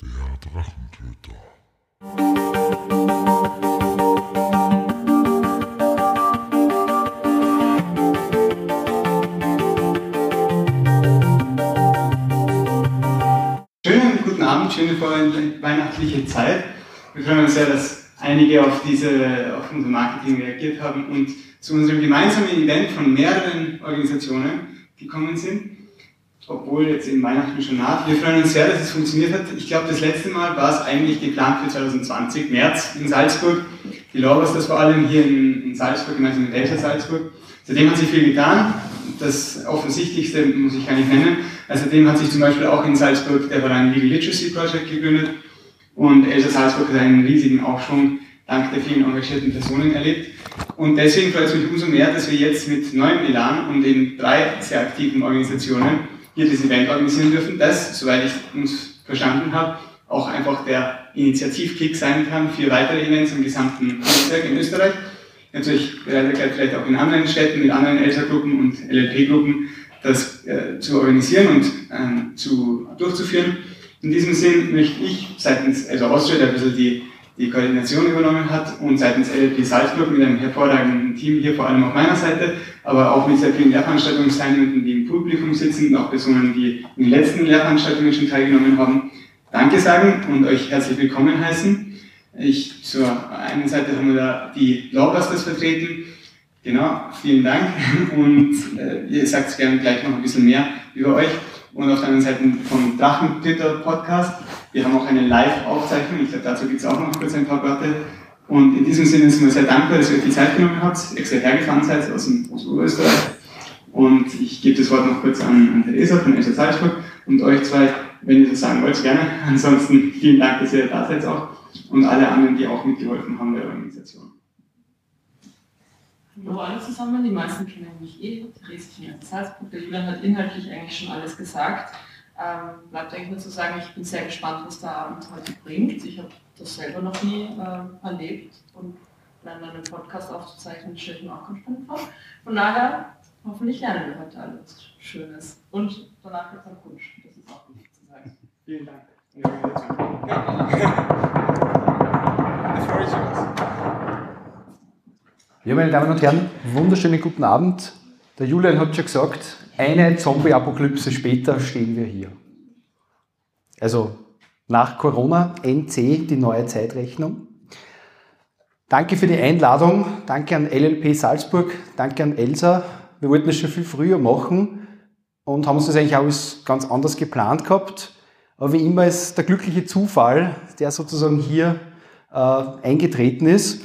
Der Drachentöter. Schönen guten Abend, schöne weihnachtliche Zeit. Wir freuen uns sehr, dass einige auf, diese, auf unser Marketing reagiert haben und zu unserem gemeinsamen Event von mehreren Organisationen gekommen sind, obwohl jetzt im Weihnachten schon naht. Wir freuen uns sehr, dass es funktioniert hat. Ich glaube, das letzte Mal war es eigentlich geplant für 2020, März in Salzburg. Die Lobos, das vor allem hier in, in Salzburg, gemeinsam mit Elsa Salzburg. Seitdem hat sich viel getan. Das Offensichtlichste muss ich gar nicht nennen. Außerdem hat sich zum Beispiel auch in Salzburg der Verein Legal Literacy Project gegründet und Elsa Salzburg hat einen riesigen Aufschwung dank der vielen engagierten Personen erlebt. Und deswegen freut es mich umso mehr, dass wir jetzt mit neuem Elan und in drei sehr aktiven Organisationen hier das Event organisieren dürfen, das, soweit ich uns verstanden habe, auch einfach der Initiativkick sein kann für weitere Events im gesamten Netzwerk in Österreich. Natürlich vielleicht auch in anderen Städten mit anderen Elterngruppen und LLP-Gruppen das äh, zu organisieren und ähm, zu, durchzuführen. In diesem Sinn möchte ich seitens, also Austria, ein bisschen die die Koordination übernommen hat und seitens LLP Salzburg mit einem hervorragenden Team hier vor allem auf meiner Seite, aber auch mit sehr vielen Lehrveranstaltungsteilnehmenden, die im Publikum sitzen und auch Personen, die in den letzten Lehrveranstaltungen schon teilgenommen haben, Danke sagen und euch herzlich willkommen heißen. Ich, zur einen Seite haben wir da die Lawbusters vertreten. Genau, vielen Dank und äh, ihr sagt gerne gleich noch ein bisschen mehr über euch. Und auf der anderen Seite vom Drachen-Twitter-Podcast wir haben auch eine Live-Aufzeichnung, ich glaube, dazu gibt es auch noch kurz ein paar Worte. Und in diesem Sinne sind wir sehr dankbar, dass ihr euch die Zeit genommen habt, extra hergefahren seid aus, dem, aus Oberösterreich. Und ich gebe das Wort noch kurz an, an Theresa von Escher Salzburg und euch zwei, wenn ihr das sagen wollt, gerne. Ansonsten vielen Dank, dass ihr da seid auch und alle anderen, die auch mitgeholfen haben bei der Organisation. Hallo alle zusammen, die meisten kennen mich eh. Theresa von Escher Salzburg. Der Julian hat inhaltlich eigentlich schon alles gesagt. Ähm, bleibt eigentlich nur zu sagen, ich bin sehr gespannt, was der Abend heute bringt. Ich habe das selber noch nie äh, erlebt und dann einen Podcast aufzuzeichnen, stelle ich mir auch ganz spannend vor. Von daher, hoffentlich lernen wir heute alles Schönes. Und danach gibt es einen Wunsch, das ist auch wichtig zu sagen. Vielen Dank. Ja, meine Damen und Herren, wunderschönen guten Abend. Der Julian hat schon gesagt, eine Zombie-Apokalypse später stehen wir hier. Also nach Corona, NC, die neue Zeitrechnung. Danke für die Einladung, danke an LLP Salzburg, danke an Elsa. Wir wollten das schon viel früher machen und haben uns das eigentlich auch ganz anders geplant gehabt. Aber wie immer ist der glückliche Zufall, der sozusagen hier äh, eingetreten ist.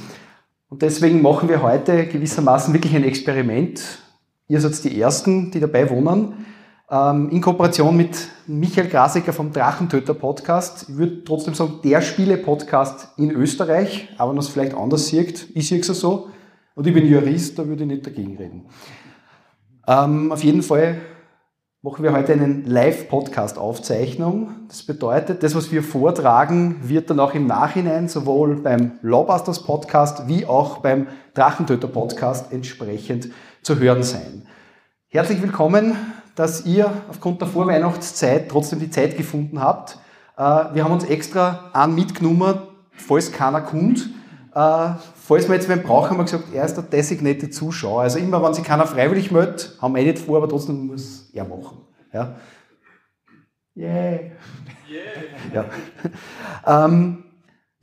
Und deswegen machen wir heute gewissermaßen wirklich ein Experiment. Ihr seid die Ersten, die dabei wohnen. Ähm, in Kooperation mit Michael Grasecker vom Drachentöter Podcast. Ich würde trotzdem sagen, der Spiele-Podcast in Österreich, aber wenn man es vielleicht anders sieht, ich sehe es so. Und ich bin Jurist, da würde ich nicht dagegen reden. Ähm, auf jeden Fall machen wir heute einen Live-Podcast-Aufzeichnung. Das bedeutet, das, was wir vortragen, wird dann auch im Nachhinein sowohl beim Lawbusters Podcast wie auch beim Drachentöter Podcast entsprechend zu hören sein. Herzlich willkommen, dass ihr aufgrund der Vorweihnachtszeit trotzdem die Zeit gefunden habt. Äh, wir haben uns extra an mitgenommen, falls keiner kommt. Äh, falls wir jetzt wen brauchen, haben wir gesagt, er ist der designierte Zuschauer. Also immer, wenn sich keiner freiwillig meldet, haben wir eh nicht vor, aber trotzdem muss er machen. Ja. Yeah. yeah. Ja. ähm,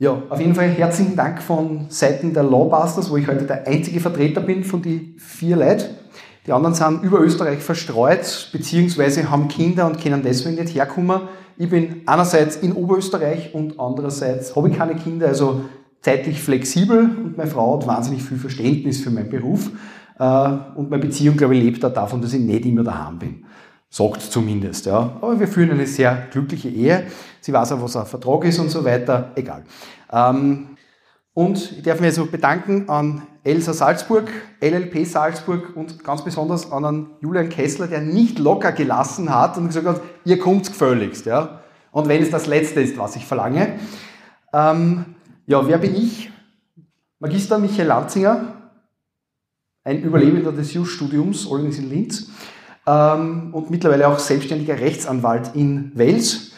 ja, auf jeden Fall herzlichen Dank von Seiten der Lawbusters, wo ich heute der einzige Vertreter bin von den vier Leuten. Die anderen sind über Österreich verstreut, beziehungsweise haben Kinder und können deswegen nicht herkommen. Ich bin einerseits in Oberösterreich und andererseits habe ich keine Kinder, also zeitlich flexibel und meine Frau hat wahnsinnig viel Verständnis für meinen Beruf. Äh, und meine Beziehung, glaube ich, lebt auch davon, dass ich nicht immer daheim bin. Sagt zumindest, ja. Aber wir führen eine sehr glückliche Ehe. Sie weiß auch, was ein Vertrag ist und so weiter. Egal. Ähm, und ich darf mich also bedanken an Elsa Salzburg, LLP Salzburg und ganz besonders an einen Julian Kessler, der nicht locker gelassen hat und gesagt hat, ihr kommt gefälligst, ja. Und wenn es das Letzte ist, was ich verlange. Ähm, ja, wer bin ich? Magister Michael Lanzinger, ein Überlebender des Jus-Studiums, allerdings in Linz ähm, und mittlerweile auch selbstständiger Rechtsanwalt in Wels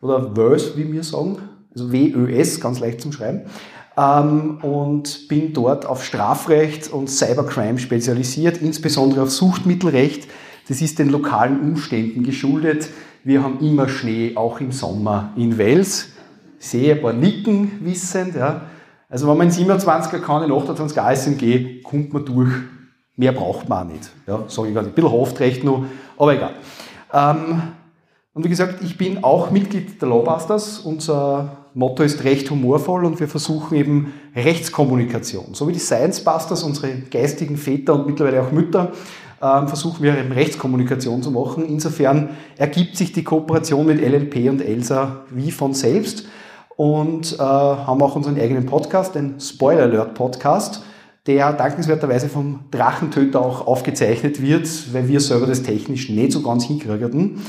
oder Verse, wie wir sagen, also W-Ö-S, ganz leicht zum Schreiben. Ähm, und bin dort auf Strafrecht und Cybercrime spezialisiert, insbesondere auf Suchtmittelrecht. Das ist den lokalen Umständen geschuldet. Wir haben immer Schnee, auch im Sommer in. Ich sehe ein paar Nicken wissend. Ja. Also wenn man in 27er kann, in 28er ASMG, kommt man durch. Mehr braucht man auch nicht. Ja, sage ich gerade. Ein bisschen Haftrecht noch, aber egal. Ähm, und wie gesagt, ich bin auch Mitglied der Lawbusters. Unser Motto ist Recht humorvoll und wir versuchen eben Rechtskommunikation. So wie die Science Busters, unsere geistigen Väter und mittlerweile auch Mütter, ähm, versuchen wir eben Rechtskommunikation zu machen. Insofern ergibt sich die Kooperation mit LLP und ELSA wie von selbst und äh, haben auch unseren eigenen Podcast, den Spoiler Alert Podcast, der dankenswerterweise vom Drachentöter auch aufgezeichnet wird, weil wir selber das technisch nicht so ganz hinkriegen.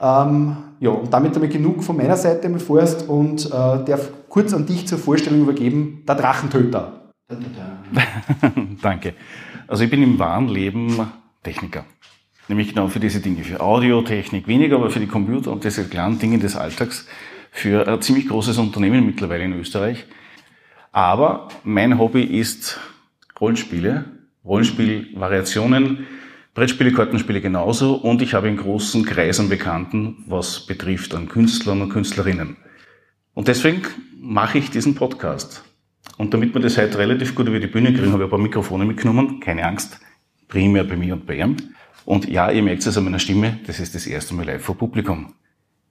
Ähm, ja, und damit damit genug von meiner Seite, mein Forst, und äh, darf kurz an dich zur Vorstellung übergeben, der Drachentöter. Danke. Also ich bin im wahren Leben Techniker. Nämlich genau für diese Dinge, für Audiotechnik weniger, aber für die Computer und diese kleinen Dinge des Alltags, für ein ziemlich großes Unternehmen mittlerweile in Österreich. Aber mein Hobby ist Rollenspiele, Rollenspielvariationen, Brettspiele, Kartenspiele genauso und ich habe einen großen Kreis an Bekannten, was betrifft an Künstlern und Künstlerinnen. Und deswegen mache ich diesen Podcast. Und damit wir das heute relativ gut über die Bühne kriegen, habe ich ein paar Mikrofone mitgenommen, keine Angst, primär bei mir und bei ihm. Und ja, ihr merkt es an meiner Stimme, das ist das erste Mal live vor Publikum.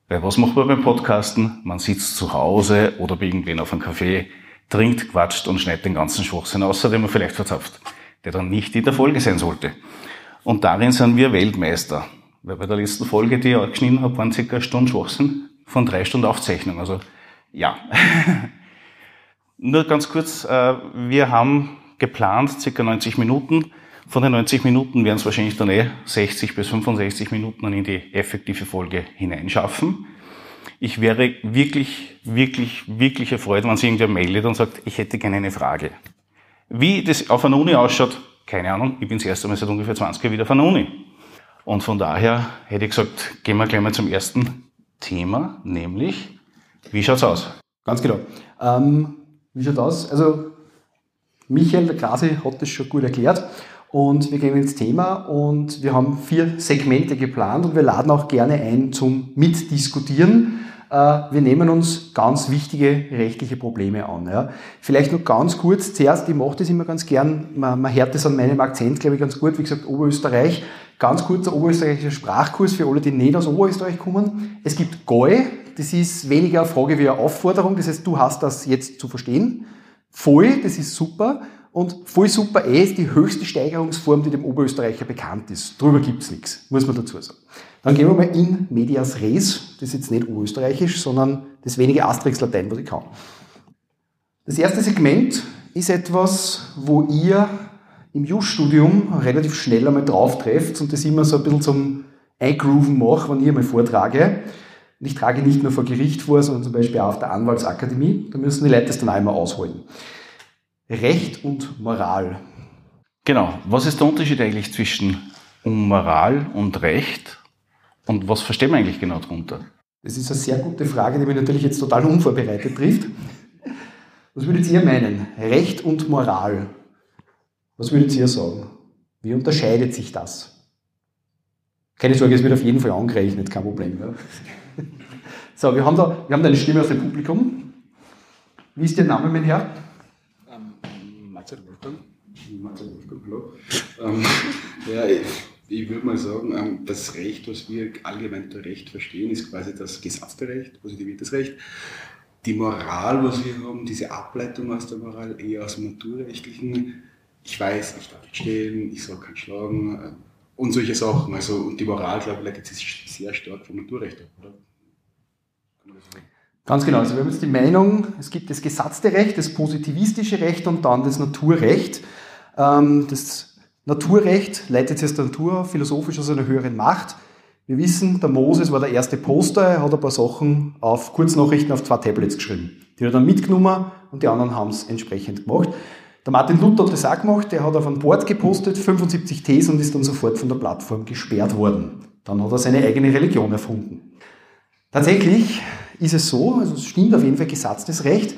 Weil was macht man beim Podcasten? Man sitzt zu Hause oder bei irgendwen auf einem Café, trinkt, quatscht und schneidet den ganzen Schwachsinn aus, den man vielleicht verzapft, der dann nicht in der Folge sein sollte. Und darin sind wir Weltmeister. Weil bei der letzten Folge, die ich auch geschnitten habe, waren circa eine Stunde Schwachsinn von drei Stunden Aufzeichnung. Also ja. Nur ganz kurz, äh, wir haben geplant circa 90 Minuten. Von den 90 Minuten werden es wahrscheinlich dann eh 60 bis 65 Minuten in die effektive Folge hineinschaffen. Ich wäre wirklich, wirklich, wirklich erfreut, wenn sich irgendwer meldet und sagt, ich hätte gerne eine Frage. Wie das auf einer Uni ausschaut, keine Ahnung, ich bin das erste Mal seit ungefähr 20 Jahren wieder von der Uni. Und von daher hätte ich gesagt, gehen wir gleich mal zum ersten Thema, nämlich, wie schaut's aus? Ganz genau. Ähm, wie schaut aus? Also, Michael, der Krasi, hat das schon gut erklärt. Und wir gehen ins Thema und wir haben vier Segmente geplant und wir laden auch gerne ein zum Mitdiskutieren. Äh, wir nehmen uns ganz wichtige rechtliche Probleme an. Ja. Vielleicht nur ganz kurz, zuerst, ich mache das immer ganz gern, man, man hört das an meinem Akzent, glaube ich, ganz gut, wie gesagt, Oberösterreich. Ganz kurzer oberösterreichischer Sprachkurs für alle, die nicht aus Oberösterreich kommen. Es gibt GOI, das ist weniger eine Frage wie eine Aufforderung, das heißt, du hast das jetzt zu verstehen. Voll, das ist super. Und voll super E ist die höchste Steigerungsform, die dem Oberösterreicher bekannt ist. Drüber gibt's nichts, muss man dazu sagen. Dann gehen wir mal in medias res. Das ist jetzt nicht österreichisch, sondern das wenige Asterix-Latein, was ich kann. Das erste Segment ist etwas, wo ihr im Just-Studium relativ schnell einmal drauf trefft und das immer so ein bisschen zum Eingrooven mache, wenn ich einmal vortrage. Und ich trage nicht nur vor Gericht vor, sondern zum Beispiel auch auf der Anwaltsakademie. Da müssen die Leute das dann einmal ausholen. Recht und Moral. Genau. Was ist der Unterschied eigentlich zwischen Moral und Recht? Und was verstehen wir eigentlich genau darunter? Das ist eine sehr gute Frage, die mich natürlich jetzt total unvorbereitet trifft. Was würdet ihr meinen? Recht und Moral. Was würdet ihr sagen? Wie unterscheidet sich das? Keine Sorge, es wird auf jeden Fall angerechnet, kein Problem. Ja. So, wir haben, da, wir haben da eine Stimme aus dem Publikum. Wie ist Ihr Name, mein Herr? Ähm, Marcel Wolfgang. Marcel Wolfgang, hallo. Ähm, ja, ich, ich würde mal sagen, ähm, das Recht, was wir allgemein unter Recht verstehen, ist quasi das gesatzte Recht, positiviertes Recht. Die Moral, was wir haben, diese Ableitung aus der Moral, eher aus dem naturrechtlichen, ich weiß, ich darf nicht stehlen, ich soll keinen schlagen äh, und solche Sachen. Also, und die Moral, glaube ich, leitet sich sehr stark vom Naturrecht ab, oder? Ganz genau. Also wir haben jetzt die Meinung, es gibt das gesatzte Recht, das positivistische Recht und dann das Naturrecht. Ähm, das Naturrecht leitet sich aus der Natur philosophisch aus einer höheren Macht. Wir wissen, der Moses war der erste Poster, er hat ein paar Sachen auf Kurznachrichten auf zwei Tablets geschrieben. Die hat er dann mitgenommen und die anderen haben es entsprechend gemacht. Der Martin Luther hat das auch gemacht, der hat auf ein Board gepostet, 75 Thesen und ist dann sofort von der Plattform gesperrt worden. Dann hat er seine eigene Religion erfunden. Tatsächlich ist es so, also es stimmt auf jeden Fall gesatztes Recht,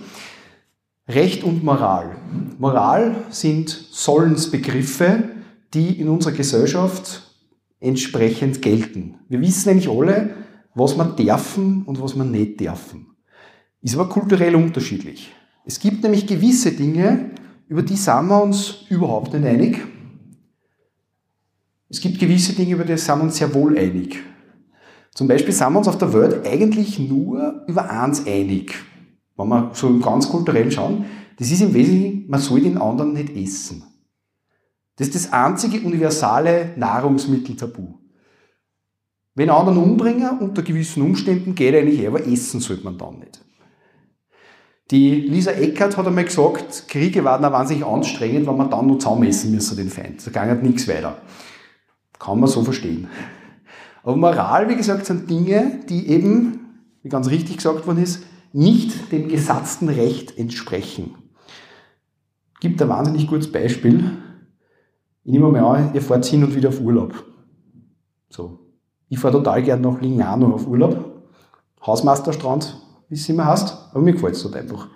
Recht und Moral. Moral sind Sollensbegriffe, die in unserer Gesellschaft entsprechend gelten. Wir wissen nämlich alle, was wir dürfen und was wir nicht dürfen. Ist aber kulturell unterschiedlich. Es gibt nämlich gewisse Dinge, über die sind wir uns überhaupt nicht einig. Es gibt gewisse Dinge, über die sind wir uns sehr wohl einig. Zum Beispiel sind wir uns auf der Welt eigentlich nur über eins einig. Wenn wir so ganz kulturellen schauen, das ist im Wesentlichen, man soll den anderen nicht essen. Das ist das einzige universale Nahrungsmitteltabu. Wenn anderen umbringen, unter gewissen Umständen geht eigentlich aber essen sollte man dann nicht. Die Lisa Eckert hat einmal gesagt, Kriege waren auch wahnsinnig anstrengend, wenn man dann nur zusammen essen müssen, den Feind. Da ging nichts weiter. Kann man so verstehen. Aber Moral, wie gesagt, sind Dinge, die eben, wie ganz richtig gesagt worden ist, nicht dem gesatzten Recht entsprechen. Gibt ein wahnsinnig gutes Beispiel. Ich nehme mal an, ihr fahrt hin und wieder auf Urlaub. So. Ich fahre total gern nach Lignano auf Urlaub. Hausmeisterstrand, wie es immer heißt. Aber mir gefällt es dort einfach.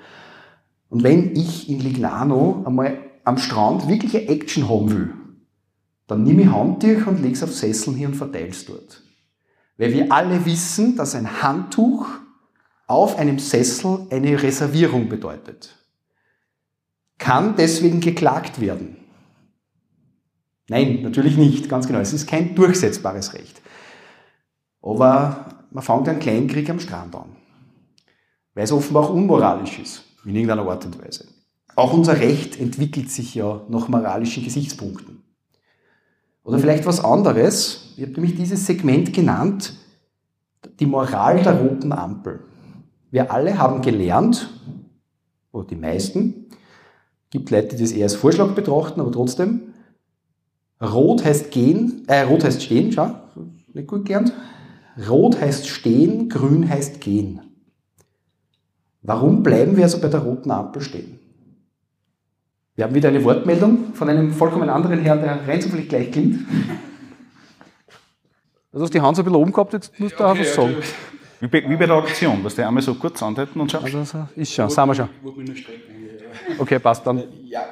Und wenn ich in Lignano einmal am Strand wirklich eine Action haben will, dann nehme ich Handtuch und lege es auf Sesseln hier und verteile es dort. Weil wir alle wissen, dass ein Handtuch auf einem Sessel eine Reservierung bedeutet. Kann deswegen geklagt werden. Nein, natürlich nicht, ganz genau. Es ist kein durchsetzbares Recht. Aber man fängt einen kleinen Krieg am Strand an. Weil es offenbar auch unmoralisch ist, in irgendeiner Art und Weise. Auch unser Recht entwickelt sich ja nach moralischen Gesichtspunkten. Oder vielleicht was anderes. Ich habe nämlich dieses Segment genannt, die Moral der roten Ampel. Wir alle haben gelernt, oder die meisten, gibt Leute, die das eher als Vorschlag betrachten, aber trotzdem, Rot heißt gehen, äh, rot heißt stehen, schau, nicht gut gelernt. Rot heißt stehen, grün heißt gehen. Warum bleiben wir also bei der roten Ampel stehen? Wir haben wieder eine Wortmeldung von einem vollkommen anderen Herrn, der rein zufällig gleich klingt. Du hast die Hand so ein bisschen oben gehabt, jetzt musst du okay, auch was sagen. Wie bei, wie bei der Auktion, dass die einmal so kurz anhalten und schauen. Also, so, ist schon, sind wir schon. Okay, passt dann. Ja,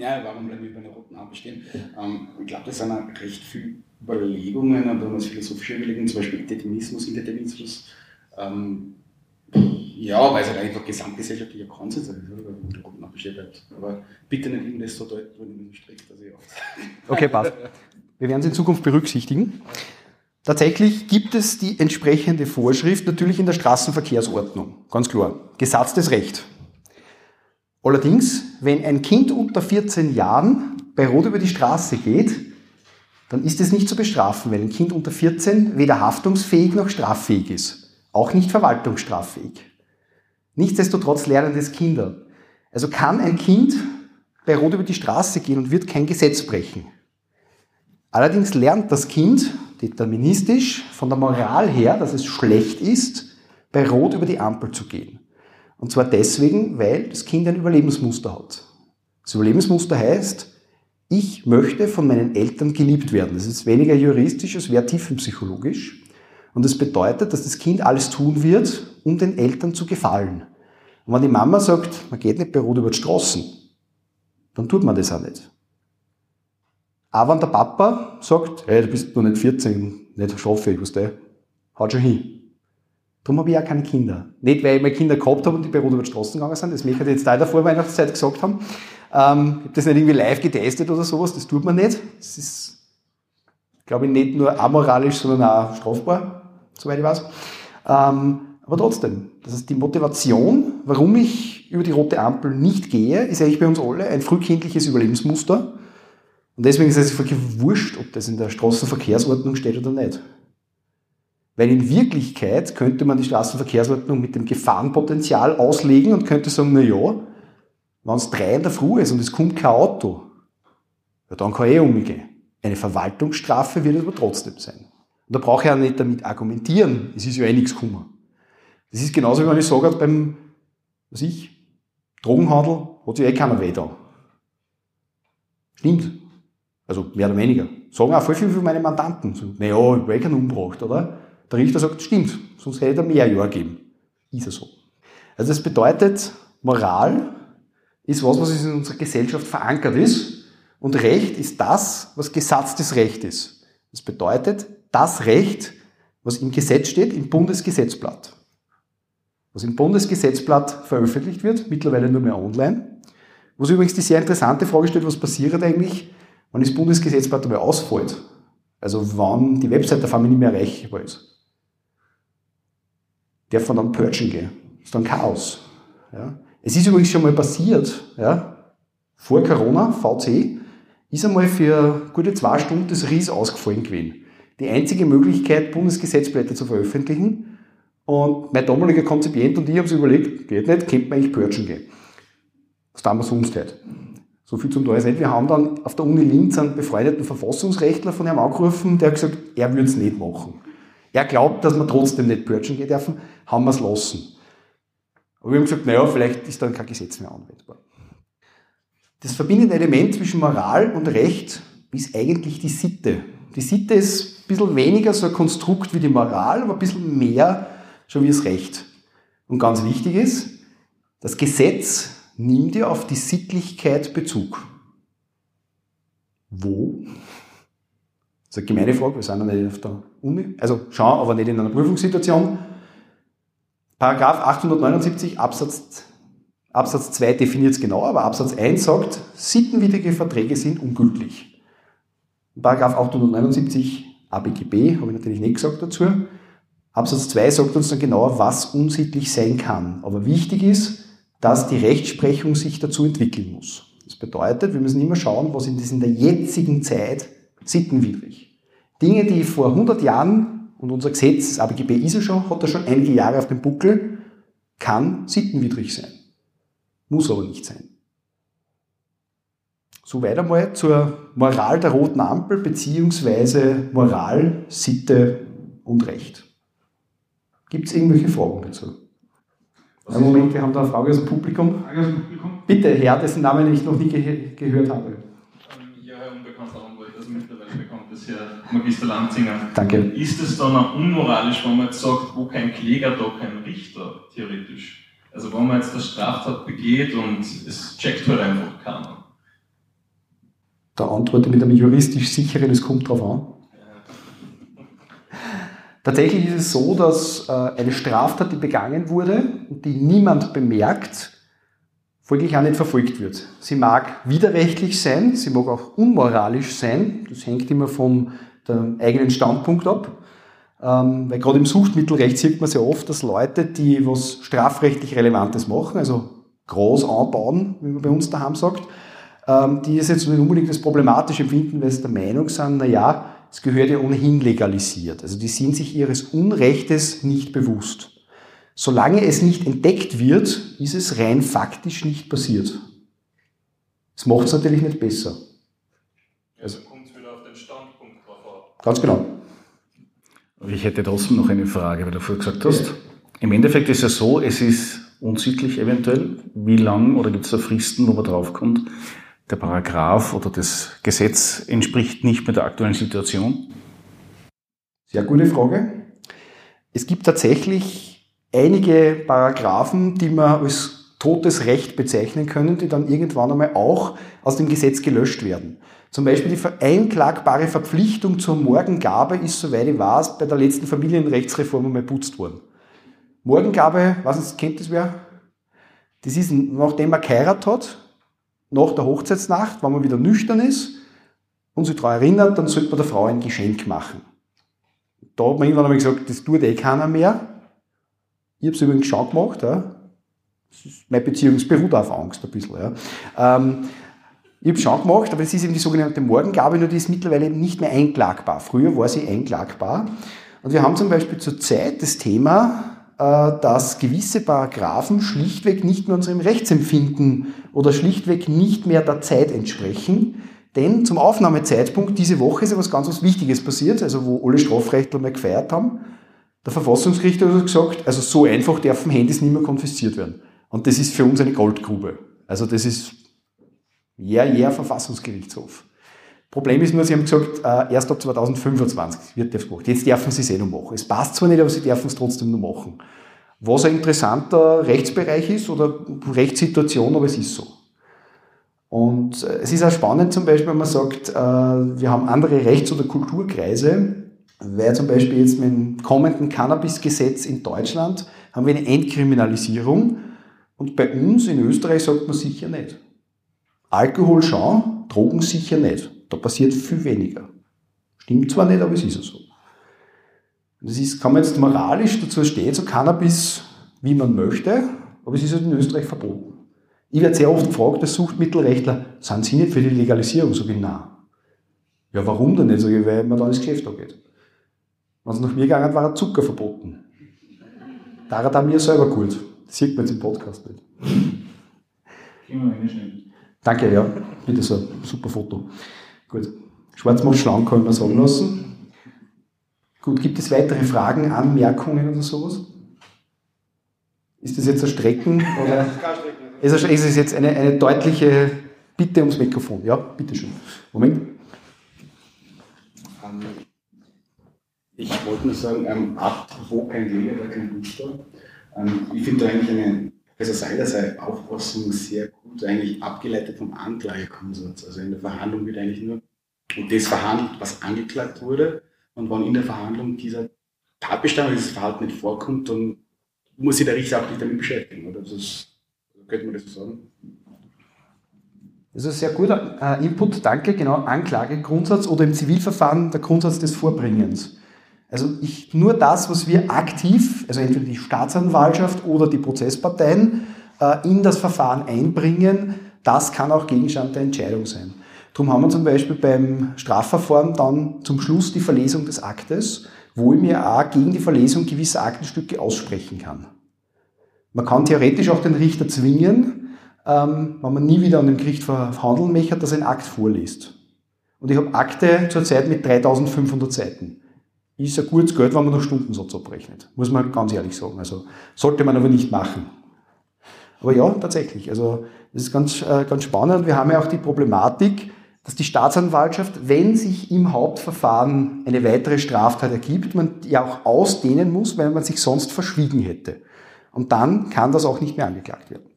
ja warum bleiben wir bei einer roten Ampel stehen? Ähm, ich glaube, das sind recht viele Überlegungen, und wenn man philosophische Überlegungen, zum Beispiel Determinismus, Indeterminismus. Ähm, ja, weil es halt einfach gesamtgesellschaftlicher Konsens ist, oder? wenn der roten Ampel bleibt. Aber bitte nicht eben das so deuten, wenn man streckt, dass ich oft. Okay, passt. Wir werden es in Zukunft berücksichtigen. Tatsächlich gibt es die entsprechende Vorschrift natürlich in der Straßenverkehrsordnung. Ganz klar. Gesatztes Recht. Allerdings, wenn ein Kind unter 14 Jahren bei Rot über die Straße geht, dann ist es nicht zu bestrafen, weil ein Kind unter 14 weder haftungsfähig noch straffähig ist. Auch nicht verwaltungsstraffähig. Nichtsdestotrotz lernen das Kinder. Also kann ein Kind bei Rot über die Straße gehen und wird kein Gesetz brechen. Allerdings lernt das Kind deterministisch von der Moral her, dass es schlecht ist, bei Rot über die Ampel zu gehen. Und zwar deswegen, weil das Kind ein Überlebensmuster hat. Das Überlebensmuster heißt, ich möchte von meinen Eltern geliebt werden. Das ist weniger juristisch, es wäre tiefenpsychologisch. Und das bedeutet, dass das Kind alles tun wird, um den Eltern zu gefallen. Und wenn die Mama sagt, man geht nicht bei Rot über die Straßen, dann tut man das auch nicht. Aber wenn der Papa sagt, hey, du bist noch nicht 14, nicht straffähig, was der, haut schon hin. Darum habe ich auch keine Kinder. Nicht, weil ich meine Kinder gehabt habe und die bei Rot über die Straßen gegangen sind, das möchte ich jetzt da in der Vorweihnachtszeit gesagt haben. Ähm, ich habe das nicht irgendwie live getestet oder sowas, das tut man nicht. Das ist, glaube ich, nicht nur amoralisch, sondern auch strafbar, soweit ich weiß. Ähm, aber trotzdem, das ist die Motivation, warum ich über die rote Ampel nicht gehe, ist eigentlich bei uns alle ein frühkindliches Überlebensmuster. Und deswegen ist es wirklich wurscht, ob das in der Straßenverkehrsordnung steht oder nicht. Weil in Wirklichkeit könnte man die Straßenverkehrsordnung mit dem Gefahrenpotenzial auslegen und könnte sagen, na ja, wenn es drei in der Früh ist und es kommt kein Auto, ja, dann kann ich eh umgehen. Eine Verwaltungsstrafe wird es aber trotzdem sein. Und da brauche ich ja nicht damit argumentieren, es ist ja eh nichts gekommen. Das ist genauso, wie wenn ich sage, beim, was ich, Drogenhandel hat sich eh keiner weh da. Stimmt. Also mehr oder weniger. Sagen auch voll viel für meine Mandanten. So, naja, ich habe keinen umgebracht, oder? Der Richter sagt, stimmt, sonst hätte er mehr Jahre gegeben. ist er so. Also das bedeutet, Moral ist was, was in unserer Gesellschaft verankert ist und Recht ist das, was gesatztes Recht ist. Das bedeutet, das Recht, was im Gesetz steht, im Bundesgesetzblatt. Was im Bundesgesetzblatt veröffentlicht wird, mittlerweile nur mehr online. Wo sich übrigens die sehr interessante Frage stellt, was passiert eigentlich, wenn das Bundesgesetzblatt dabei ausfällt. Also wann die Webseite auf einmal nicht mehr erreichbar ist. Darf man dann purgen gehen. ist dann Chaos. Ja. Es ist übrigens schon mal passiert, ja, vor Corona, VC, ist einmal für gute zwei Stunden das Ries ausgefallen gewesen. Die einzige Möglichkeit, Bundesgesetzblätter zu veröffentlichen. Und mein damaliger Konzipient und ich haben sich überlegt, geht nicht, könnte man eigentlich purgen gehen. Das tun wir sonst halt. So viel zum Neues Wir haben dann auf der Uni Linz einen befreundeten Verfassungsrechtler von ihm angerufen, der hat gesagt, er würde es nicht machen. Er glaubt, dass wir trotzdem nicht purgen gehen dürfen, haben wir es lassen. Aber wir haben gesagt, naja, vielleicht ist dann kein Gesetz mehr anwendbar. Das verbindende Element zwischen Moral und Recht ist eigentlich die Sitte. Die Sitte ist ein bisschen weniger so ein Konstrukt wie die Moral, aber ein bisschen mehr schon wie das Recht. Und ganz wichtig ist, das Gesetz nimmt ja auf die Sittlichkeit Bezug. Wo? Das ist eine gemeine Frage, wir sind ja nicht auf der Uni. Also schauen, aber nicht in einer Prüfungssituation. Paragraph 879 Absatz, Absatz 2 definiert es genau, aber Absatz 1 sagt, sittenwidrige Verträge sind ungültig. Paragraph 879 ABGB, habe ich natürlich nicht gesagt dazu. Absatz 2 sagt uns dann genauer, was unsittlich sein kann. Aber wichtig ist, dass die Rechtsprechung sich dazu entwickeln muss. Das bedeutet, wir müssen immer schauen, was in der jetzigen Zeit sittenwidrig. Dinge, die vor 100 Jahren, und unser Gesetz, das ABGB ist ja schon, hat er schon einige Jahre auf dem Buckel, kann sittenwidrig sein. Muss aber nicht sein. So weiter mal zur Moral der roten Ampel beziehungsweise Moral, Sitte und Recht. Gibt es irgendwelche Fragen dazu? Einen Moment, wir haben da eine Frage aus dem Publikum. Frage aus dem Publikum? Bitte, Herr, dessen Namen ich noch nie ge gehört habe. Herr unbekannter Anwalt, also mittlerweile bekannt ist Herr Magister Lanzinger. Danke. Ist es dann auch unmoralisch, wenn man jetzt sagt, wo kein Kläger, da kein Richter, theoretisch? Also wenn man jetzt eine Straftat begeht und es checkt halt einfach keiner. Da antworte mit einem juristisch sicheren, es kommt drauf an. Tatsächlich ist es so, dass äh, eine Straftat, die begangen wurde und die niemand bemerkt, folglich auch nicht verfolgt wird. Sie mag widerrechtlich sein, sie mag auch unmoralisch sein, das hängt immer vom eigenen Standpunkt ab. Ähm, weil gerade im Suchtmittelrecht sieht man sehr oft, dass Leute, die was strafrechtlich Relevantes machen, also groß anbauen, wie man bei uns daheim sagt, ähm, die es jetzt nicht unbedingt als problematisch empfinden, weil sie der Meinung sind, na ja, es gehört ja ohnehin legalisiert. Also die sind sich ihres Unrechtes nicht bewusst. Solange es nicht entdeckt wird, ist es rein faktisch nicht passiert. Das macht es natürlich nicht besser. Also kommt es wieder auf den Standpunkt drauf an. Ganz genau. Ich hätte trotzdem noch eine Frage, weil du vorher gesagt hast. Im Endeffekt ist es ja so, es ist unsittlich eventuell. Wie lang oder gibt es da Fristen, wo man draufkommt? der Paragraph oder das Gesetz entspricht nicht mehr der aktuellen Situation? Sehr gute Frage. Es gibt tatsächlich einige Paragraphen, die man als totes Recht bezeichnen können, die dann irgendwann einmal auch aus dem Gesetz gelöscht werden. Zum Beispiel die einklagbare Verpflichtung zur Morgengabe ist, soweit ich weiß, bei der letzten Familienrechtsreform einmal putzt worden. Morgengabe, was kennt das wer? Das ist, nachdem man geheiratet hat, nach der Hochzeitsnacht, wenn man wieder nüchtern ist und sich daran erinnert, dann sollte man der Frau ein Geschenk machen. Da hat man irgendwann einmal gesagt, das tut eh keiner mehr. Ich habe es übrigens schon gemacht. Ja. Meine Beziehung beruht auf Angst ein bisschen. Ja. Ähm, ich habe schon gemacht, aber es ist eben die sogenannte Morgengabe, nur die ist mittlerweile nicht mehr einklagbar. Früher war sie einklagbar. Und wir haben zum Beispiel zurzeit das Thema, äh, dass gewisse Paragraphen schlichtweg nicht mehr unserem Rechtsempfinden oder schlichtweg nicht mehr der Zeit entsprechen. Denn zum Aufnahmezeitpunkt diese Woche ist ja was ganz was Wichtiges passiert, also wo alle Strafrechtler mal gefeiert haben. Der Verfassungsrichter hat gesagt, also so einfach dürfen Handys nicht mehr konfisziert werden. Und das ist für uns eine Goldgrube. Also das ist ja, ja, Verfassungsgerichtshof. Problem ist nur, sie haben gesagt, äh, erst ab 2025 wird das gemacht. Jetzt dürfen sie es eh noch machen. Es passt zwar nicht, aber sie dürfen es trotzdem noch machen. was ein interessanter Rechtsbereich ist oder Rechtssituation, aber es ist so. Und äh, es ist auch spannend zum Beispiel, wenn man sagt, äh, wir haben andere Rechts- oder Kulturkreise, weil zum Beispiel jetzt mit dem kommenden Cannabis-Gesetz in Deutschland haben wir eine Entkriminalisierung und bei uns in Österreich sagt man sicher nicht. Alkohol schon, Drogen sicher nicht. Da passiert viel weniger. Stimmt zwar nicht, aber es ist ja so. Das ist, kann man jetzt moralisch dazu stehen, so Cannabis, wie man möchte, aber es ist halt in Österreich verboten. Ich werde sehr oft gefragt, als Suchtmittelrechtler, sind Sie nicht für die Legalisierung? So genau. Ja, warum denn nicht? Sag ich, weil man da ins Geschäft geht. Wenn es nach mir gegangen war, Zucker verboten. Da hat er mir selber gut. Das sieht man jetzt im Podcast nicht. Danke, ja. Bitte so, super Foto. Gut. Schwarz macht schlank, kann ich mir sagen lassen. Gut, gibt es weitere Fragen, Anmerkungen oder sowas? Ist das jetzt ein Strecken? Oder? Ist es jetzt eine, eine deutliche Bitte ums Mikrofon? Ja, bitteschön. Moment. Ich wollte nur sagen, ähm, apropos kein Kläger, kein Buchstabe. Ähm, ich finde eigentlich eine Professor Seiler seine Auffassung sehr gut eigentlich abgeleitet vom Anklagekonsens. Also in der Verhandlung wird eigentlich nur das verhandelt, was angeklagt wurde. Und wenn in der Verhandlung dieser Tatbestand oder dieses Verhalten nicht vorkommt, dann muss sich der Richter auch nicht damit beschäftigen. Oder? Das ist, könnte man das so sagen? Das ist ein sehr guter äh, Input, danke. Genau, Anklagegrundsatz oder im Zivilverfahren der Grundsatz des Vorbringens. Also ich, nur das, was wir aktiv, also entweder die Staatsanwaltschaft oder die Prozessparteien, äh, in das Verfahren einbringen, das kann auch Gegenstand der Entscheidung sein. Darum haben wir zum Beispiel beim Strafverfahren dann zum Schluss die Verlesung des Aktes, wo ich mir auch gegen die Verlesung gewisser Aktenstücke aussprechen kann. Man kann theoretisch auch den Richter zwingen, ähm, wenn man nie wieder an dem Gericht verhandeln möchte, dass er einen Akt vorliest. Und ich habe Akte zurzeit mit 3500 Seiten. Ist ein gutes Geld, wenn man noch Stundensatz abrechnet. Muss man ganz ehrlich sagen. Also sollte man aber nicht machen. Aber ja, tatsächlich. Also das ist ganz, äh, ganz spannend. Wir haben ja auch die Problematik, dass die Staatsanwaltschaft, wenn sich im Hauptverfahren eine weitere Straftat ergibt, man die auch ausdehnen muss, weil man sich sonst verschwiegen hätte. Und dann kann das auch nicht mehr angeklagt werden.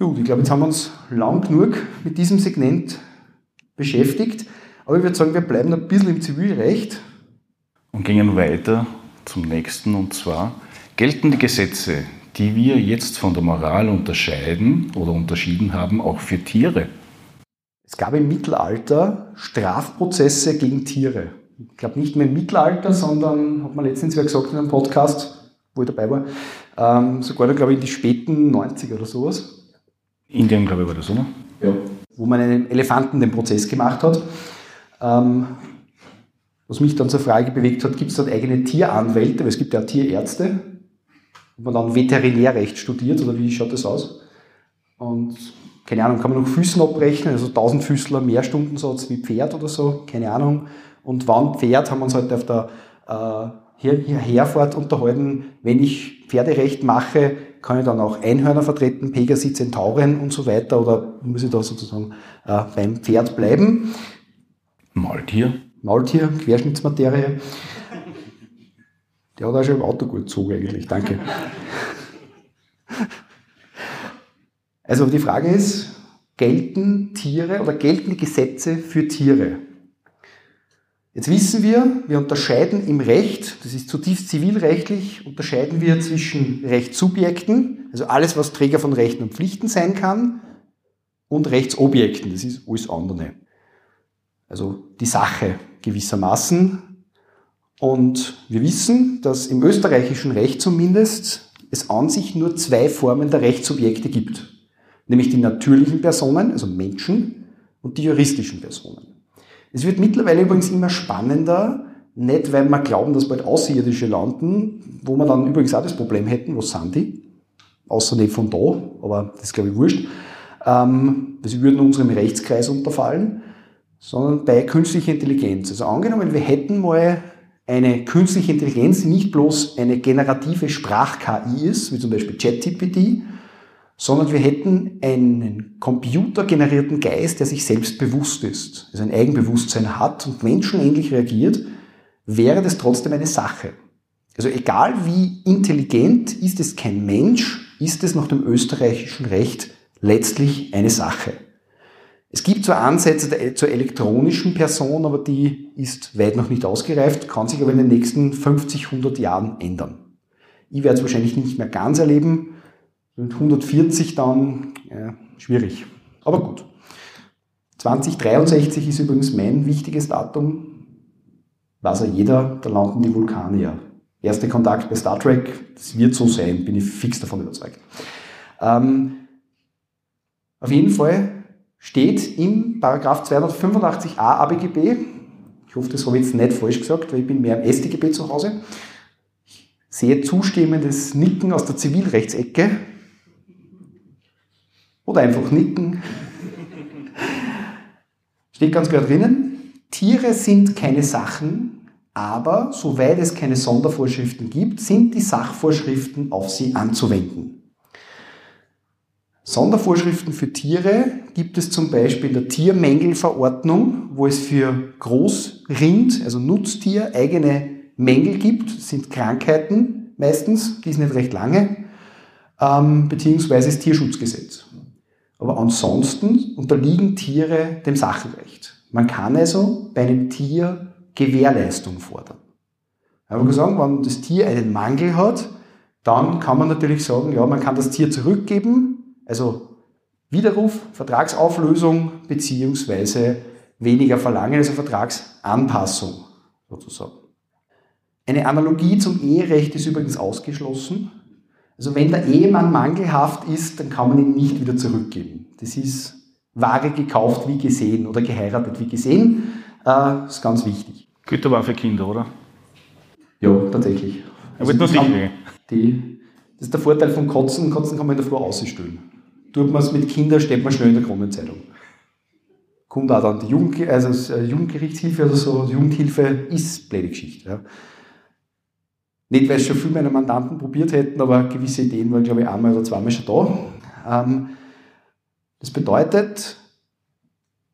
Gut, ich glaube, jetzt haben wir uns lang genug mit diesem Segment beschäftigt. Aber ich würde sagen, wir bleiben ein bisschen im Zivilrecht. Und gehen weiter zum nächsten. Und zwar gelten die Gesetze, die wir jetzt von der Moral unterscheiden oder unterschieden haben, auch für Tiere. Es gab im Mittelalter Strafprozesse gegen Tiere. Ich glaube nicht mehr im Mittelalter, sondern, hat man letztens ja gesagt in einem Podcast, wo ich dabei war, ähm, sogar, glaube ich, in die späten 90er oder sowas. Indien, glaube ich, war das, oder? Ja. Wo man einem Elefanten den Prozess gemacht hat. Ähm, was mich dann zur Frage bewegt hat, gibt es dort eigene Tieranwälte, weil es gibt ja Tierärzte, ob man dann Veterinärrecht studiert oder wie schaut das aus? Und keine Ahnung, kann man noch Füßen abrechnen, also 1000 Füßler mehr Stundensatz wie Pferd oder so, keine Ahnung. Und wann Pferd haben wir uns halt auf der äh, Herfahrt unterhalten, wenn ich Pferderecht mache, kann ich dann auch Einhörner vertreten, Pegasi, Zentauren und so weiter, oder muss ich da sozusagen äh, beim Pferd bleiben? Maultier. Maultier, Querschnittsmaterie. Der hat auch schon im Auto gut gezogen eigentlich, danke. Also die Frage ist, gelten Tiere oder gelten die Gesetze für Tiere? Jetzt wissen wir, wir unterscheiden im Recht, das ist zutiefst zivilrechtlich, unterscheiden wir zwischen Rechtssubjekten, also alles, was Träger von Rechten und Pflichten sein kann, und Rechtsobjekten, das ist alles andere. Also die Sache gewissermaßen. Und wir wissen, dass im österreichischen Recht zumindest es an sich nur zwei Formen der Rechtssubjekte gibt nämlich die natürlichen Personen, also Menschen, und die juristischen Personen. Es wird mittlerweile übrigens immer spannender, nicht weil wir glauben, dass bald Außerirdische landen, wo wir dann übrigens auch das Problem hätten, wo sind die? Außer nicht von da, aber das ist glaube ich wurscht. Ähm, sie würden unserem Rechtskreis unterfallen, sondern bei künstlicher Intelligenz. Also angenommen, wir hätten mal eine künstliche Intelligenz, die nicht bloß eine generative Sprach-KI ist, wie zum Beispiel ChatGPT, sondern wir hätten einen computergenerierten Geist, der sich selbst bewusst ist, also ein Eigenbewusstsein hat und menschenähnlich reagiert, wäre das trotzdem eine Sache. Also egal wie intelligent ist es kein Mensch, ist es nach dem österreichischen Recht letztlich eine Sache. Es gibt zwar Ansätze zur elektronischen Person, aber die ist weit noch nicht ausgereift, kann sich aber in den nächsten 50, 100 Jahren ändern. Ich werde es wahrscheinlich nicht mehr ganz erleben. Mit 140 dann ja, schwierig. Aber gut. 2063 ist übrigens mein wichtiges Datum. Weiß ja jeder, da landen die Vulkanier. Erster Kontakt bei Star Trek, das wird so sein, bin ich fix davon überzeugt. Ähm, auf jeden Fall steht im Paragraph 285a ABGB, ich hoffe, das habe ich jetzt nicht falsch gesagt, weil ich bin mehr im StGB zu Hause, ich sehe zustimmendes Nicken aus der Zivilrechtsecke oder einfach nicken. Steht ganz klar drinnen, Tiere sind keine Sachen, aber soweit es keine Sondervorschriften gibt, sind die Sachvorschriften auf sie anzuwenden. Sondervorschriften für Tiere gibt es zum Beispiel in der Tiermängelverordnung, wo es für Großrind, also Nutztier, eigene Mängel gibt. Das sind Krankheiten meistens, die sind nicht recht lange, ähm, beziehungsweise das Tierschutzgesetz. Aber ansonsten unterliegen Tiere dem Sachenrecht. Man kann also bei einem Tier Gewährleistung fordern. Aber sagen, wenn das Tier einen Mangel hat, dann kann man natürlich sagen, ja, man kann das Tier zurückgeben, also Widerruf, Vertragsauflösung beziehungsweise weniger Verlangen, also Vertragsanpassung sozusagen. Eine Analogie zum Eherecht ist übrigens ausgeschlossen. Also wenn der Ehemann mangelhaft ist, dann kann man ihn nicht wieder zurückgeben. Das ist Ware gekauft wie gesehen oder geheiratet wie gesehen. Das ist ganz wichtig. Güter war für Kinder, oder? Ja, tatsächlich. Nur sich die, Das ist der Vorteil vom Kotzen. Kotzen kann man in der Früh ausstellen tut man es mit Kindern, steht man schnell in der Kronenzeitung. Kommt auch dann die Jugend, also äh, Jugendgerichtshilfe oder so, Jugendhilfe ist blöde Geschichte. Ja. Nicht, weil es schon viele meiner Mandanten probiert hätten, aber gewisse Ideen waren, glaube ich, einmal oder zweimal schon da. Ähm, das bedeutet,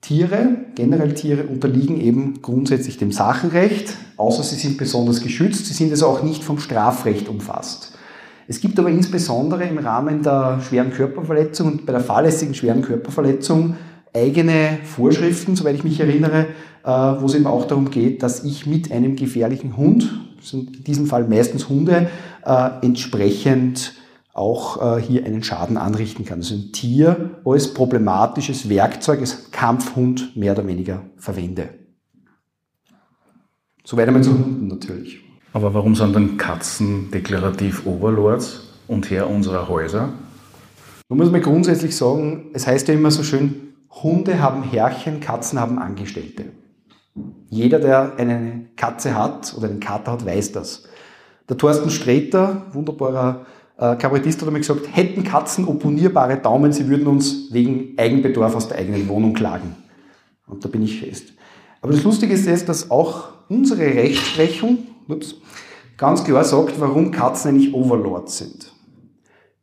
Tiere, generell Tiere, unterliegen eben grundsätzlich dem Sachenrecht, außer sie sind besonders geschützt. Sie sind also auch nicht vom Strafrecht umfasst. Es gibt aber insbesondere im Rahmen der schweren Körperverletzung und bei der fahrlässigen schweren Körperverletzung eigene Vorschriften, soweit ich mich erinnere, äh, wo es eben auch darum geht, dass ich mit einem gefährlichen Hund, sind in diesem Fall meistens Hunde, äh, entsprechend auch äh, hier einen Schaden anrichten kann. Also ein Tier als problematisches Werkzeug, als Kampfhund mehr oder weniger verwende. Soweit einmal zu Hunden natürlich. Aber warum sind dann Katzen deklarativ Overlords und Herr unserer Häuser? Man muss mal grundsätzlich sagen, es heißt ja immer so schön, Hunde haben Herrchen, Katzen haben Angestellte. Jeder, der eine Katze hat oder einen Kater hat, weiß das. Der Thorsten Sträter, wunderbarer äh, Kabarettist, hat einmal gesagt, hätten Katzen opponierbare Daumen, sie würden uns wegen Eigenbedarf aus der eigenen Wohnung klagen. Und da bin ich fest. Aber das Lustige ist jetzt, dass auch unsere Rechtsprechung ups, ganz klar sagt, warum Katzen eigentlich Overlords sind.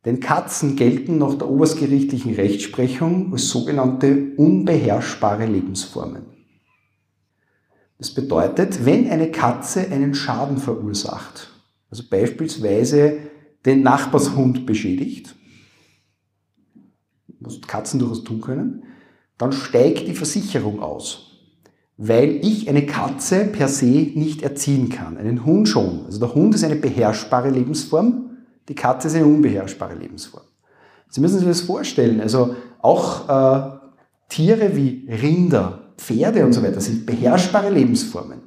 Denn Katzen gelten nach der oberstgerichtlichen Rechtsprechung als sogenannte unbeherrschbare Lebensformen. Das bedeutet, wenn eine Katze einen Schaden verursacht, also beispielsweise den Nachbarshund beschädigt, was Katzen durchaus tun können, dann steigt die Versicherung aus weil ich eine Katze per se nicht erziehen kann. Einen Hund schon. Also der Hund ist eine beherrschbare Lebensform, die Katze ist eine unbeherrschbare Lebensform. Sie müssen sich das vorstellen. Also auch äh, Tiere wie Rinder, Pferde und so weiter sind beherrschbare Lebensformen.